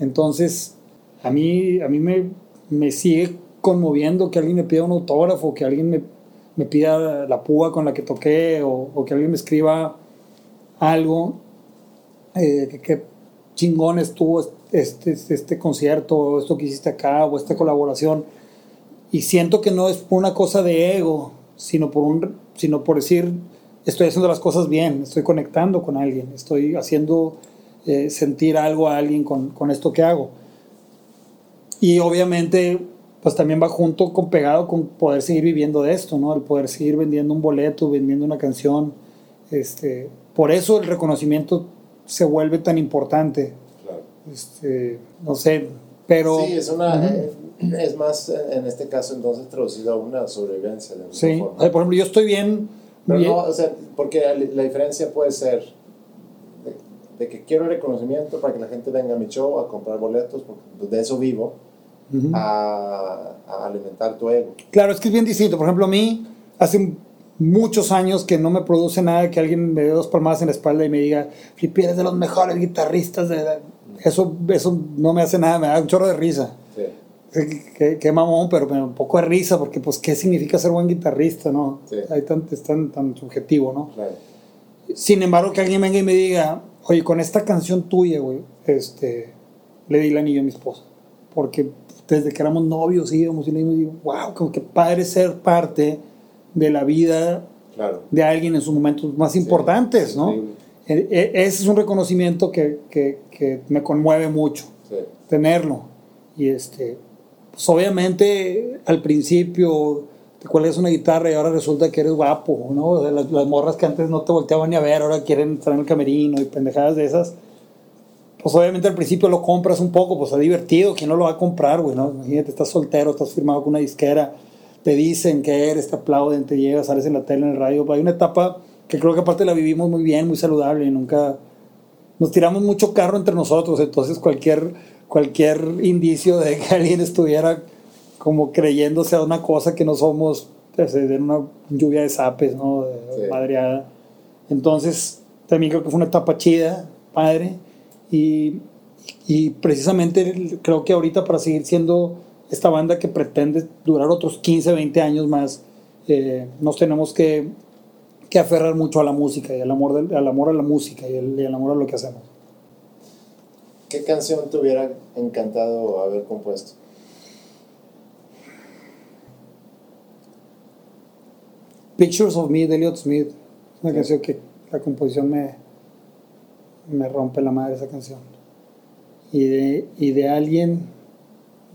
Entonces, a mí, a mí me, me sigue conmoviendo que alguien me pida un autógrafo, que alguien me, me pida la púa con la que toqué, o, o que alguien me escriba algo, eh, que, que chingón estuvo este, este, este concierto, o esto que hiciste acá, o esta colaboración. Y siento que no es una cosa de ego, sino por, un, sino por decir, estoy haciendo las cosas bien, estoy conectando con alguien, estoy haciendo eh, sentir algo a alguien con, con esto que hago. Y obviamente, pues también va junto con pegado con poder seguir viviendo de esto, ¿no? El poder seguir vendiendo un boleto, vendiendo una canción. Este, por eso el reconocimiento se vuelve tan importante. Claro. Este, no sé, pero... sí, es una. eh, es más, eh, en este caso, entonces, traducido a una sobrevivencia. De alguna Sí, forma. por ejemplo, yo estoy bien... Pero bien- no, o sea, porque la, la diferencia puede ser de, de que quiero reconocimiento para que la gente venga a mi show a comprar boletos, porque de eso vivo, Ujú. a, a alimentar tu ego. Claro, es que es bien distinto. Por ejemplo, a mí hace muchos años que no me produce nada que alguien me dé dos palmadas en la espalda y me diga, Flippy, eres de los mejores guitarristas. De la-". Eso, eso no me hace nada, me da un chorro de risa. Sí, Qué, qué- mamón, pero me un poco de risa, porque pues, ¿qué significa ser buen guitarrista, no? Sí. Hay tan, es tan, tan subjetivo, ¿no? claro. Sin embargo, que alguien venga y me diga, oye, con esta canción tuya, güey, este, le di el anillo a mi esposa. Porque desde que éramos novios íbamos y le digo, wow, como que padre ser parte de la vida Claro. de alguien en sus momentos más importantes, ¿no? E- e- Ese es un reconocimiento que, que, que me conmueve mucho Sí, tenerlo. Y este, pues obviamente al principio te cuelgas una guitarra y ahora resulta que eres guapo, ¿no? Las, morras que antes no te volteaban ni a ver, ahora quieren estar en el camerino y pendejadas de esas. Pues obviamente al principio lo compras un poco, pues es divertido, ¿quién no lo va a comprar, güey? Imagínate, estás soltero, estás firmado con una disquera, te dicen que eres, te aplauden, te llegas, sales en la tele, en el radio. Hay una etapa que creo que aparte la vivimos muy bien, muy saludable y nunca, nos tiramos mucho carro entre nosotros, entonces cualquier, cualquier indicio de que alguien estuviera como creyéndose a una cosa que no somos, pues, de una lluvia de zapes, ¿no? De Sí. madreada. Entonces, también creo que fue una etapa chida, padre, y, y precisamente creo que ahorita para seguir siendo esta banda que pretende durar otros 15, 20 años más, eh, nos tenemos que, que aferrar mucho a la música y al amor, del- al amor a la música y y al amor a lo que hacemos. ¿Qué canción te hubiera encantado haber compuesto? Pictures of Me de Elliott Smith, una canción que la composición me, me rompe la madre esa canción. Y de, y de alguien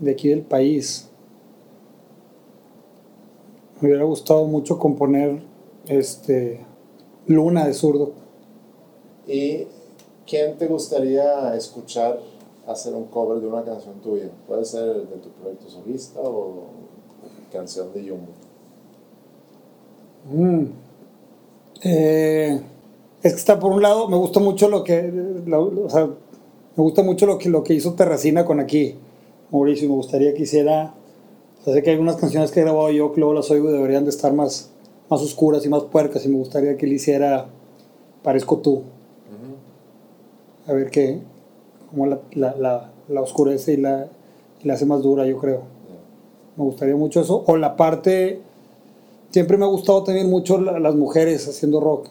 de aquí del país. Me hubiera gustado mucho componer este Luna de zurdo. ¿Y quién te gustaría escuchar hacer un cover de una canción tuya? Puede ser de tu proyecto solista o canción de Jumbo. Mm. Eh, es que está por un lado, me gusta mucho lo que, o sea, me gusta mucho lo que, lo que hizo Terracina con aquí, Mauricio, me gustaría que hiciera, sé que hay algunas canciones que he grabado yo que luego las oigo deberían de estar más, más oscuras y más puercas, y me gustaría que él hiciera Parezco tú, a ver qué, cómo la, la, la, la oscurece y la, y la hace más dura, yo creo. Me gustaría mucho eso. O la parte. Siempre me ha gustado también mucho la- las mujeres haciendo rock.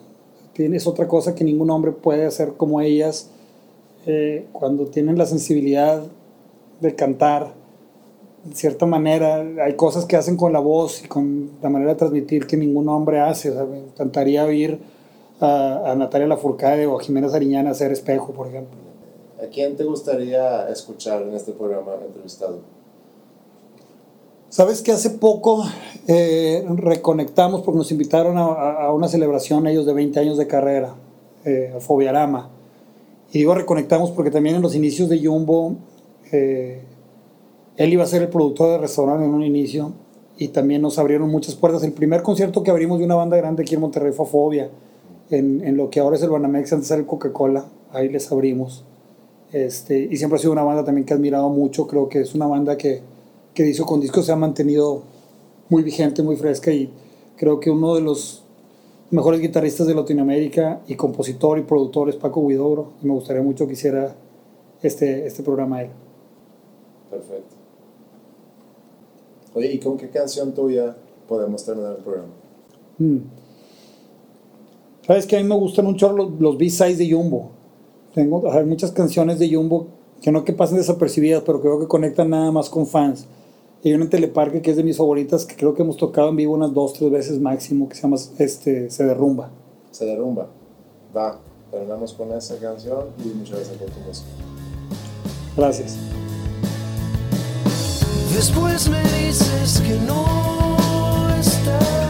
Tienes otra cosa que ningún hombre puede hacer como ellas. eh, cuando tienen la sensibilidad de cantar, de cierta manera, hay cosas que hacen con la voz y con la manera de transmitir que ningún hombre hace. O sea, me encantaría oír a, a Natalia Lafourcade o a Jimena Sariñana hacer espejo, por ejemplo. ¿A quién te gustaría escuchar en este programa entrevistado? Sabes que hace poco eh, reconectamos porque nos invitaron a, a, una celebración ellos de 20 años de carrera, eh, a Fobiarama. Y digo reconectamos porque también en los inicios de Jumbo, eh, él iba a ser el productor de restaurante en un inicio y también nos abrieron muchas puertas. El primer concierto que abrimos de una banda grande aquí en Monterrey fue Fobia, en, en lo que ahora es el Banamex, antes era el Coca-Cola, ahí les abrimos. Este, y siempre ha sido una banda también que he admirado mucho, creo que es una banda que, que disco con disco se ha mantenido muy vigente, muy fresca y creo que uno de los mejores guitarristas de Latinoamérica y compositor y productor es Paco Huidobro y me gustaría mucho que hiciera este, este programa él. Perfecto. Oye, ¿y con qué canción tuya podemos terminar el programa? Mm. Sabes que a mí me gustan mucho los, los B-sides de Jumbo. Tengo hay muchas canciones de Jumbo que no que pasen desapercibidas, pero creo que conectan nada más con fans. Hay una en Teleparque que es de mis favoritas, que creo que hemos tocado en vivo unas dos, tres veces máximo, que se llama este, Se Derrumba. Se Derrumba. Va, terminamos con esa canción y muchas gracias por tu música. Gracias. Después me dices que no está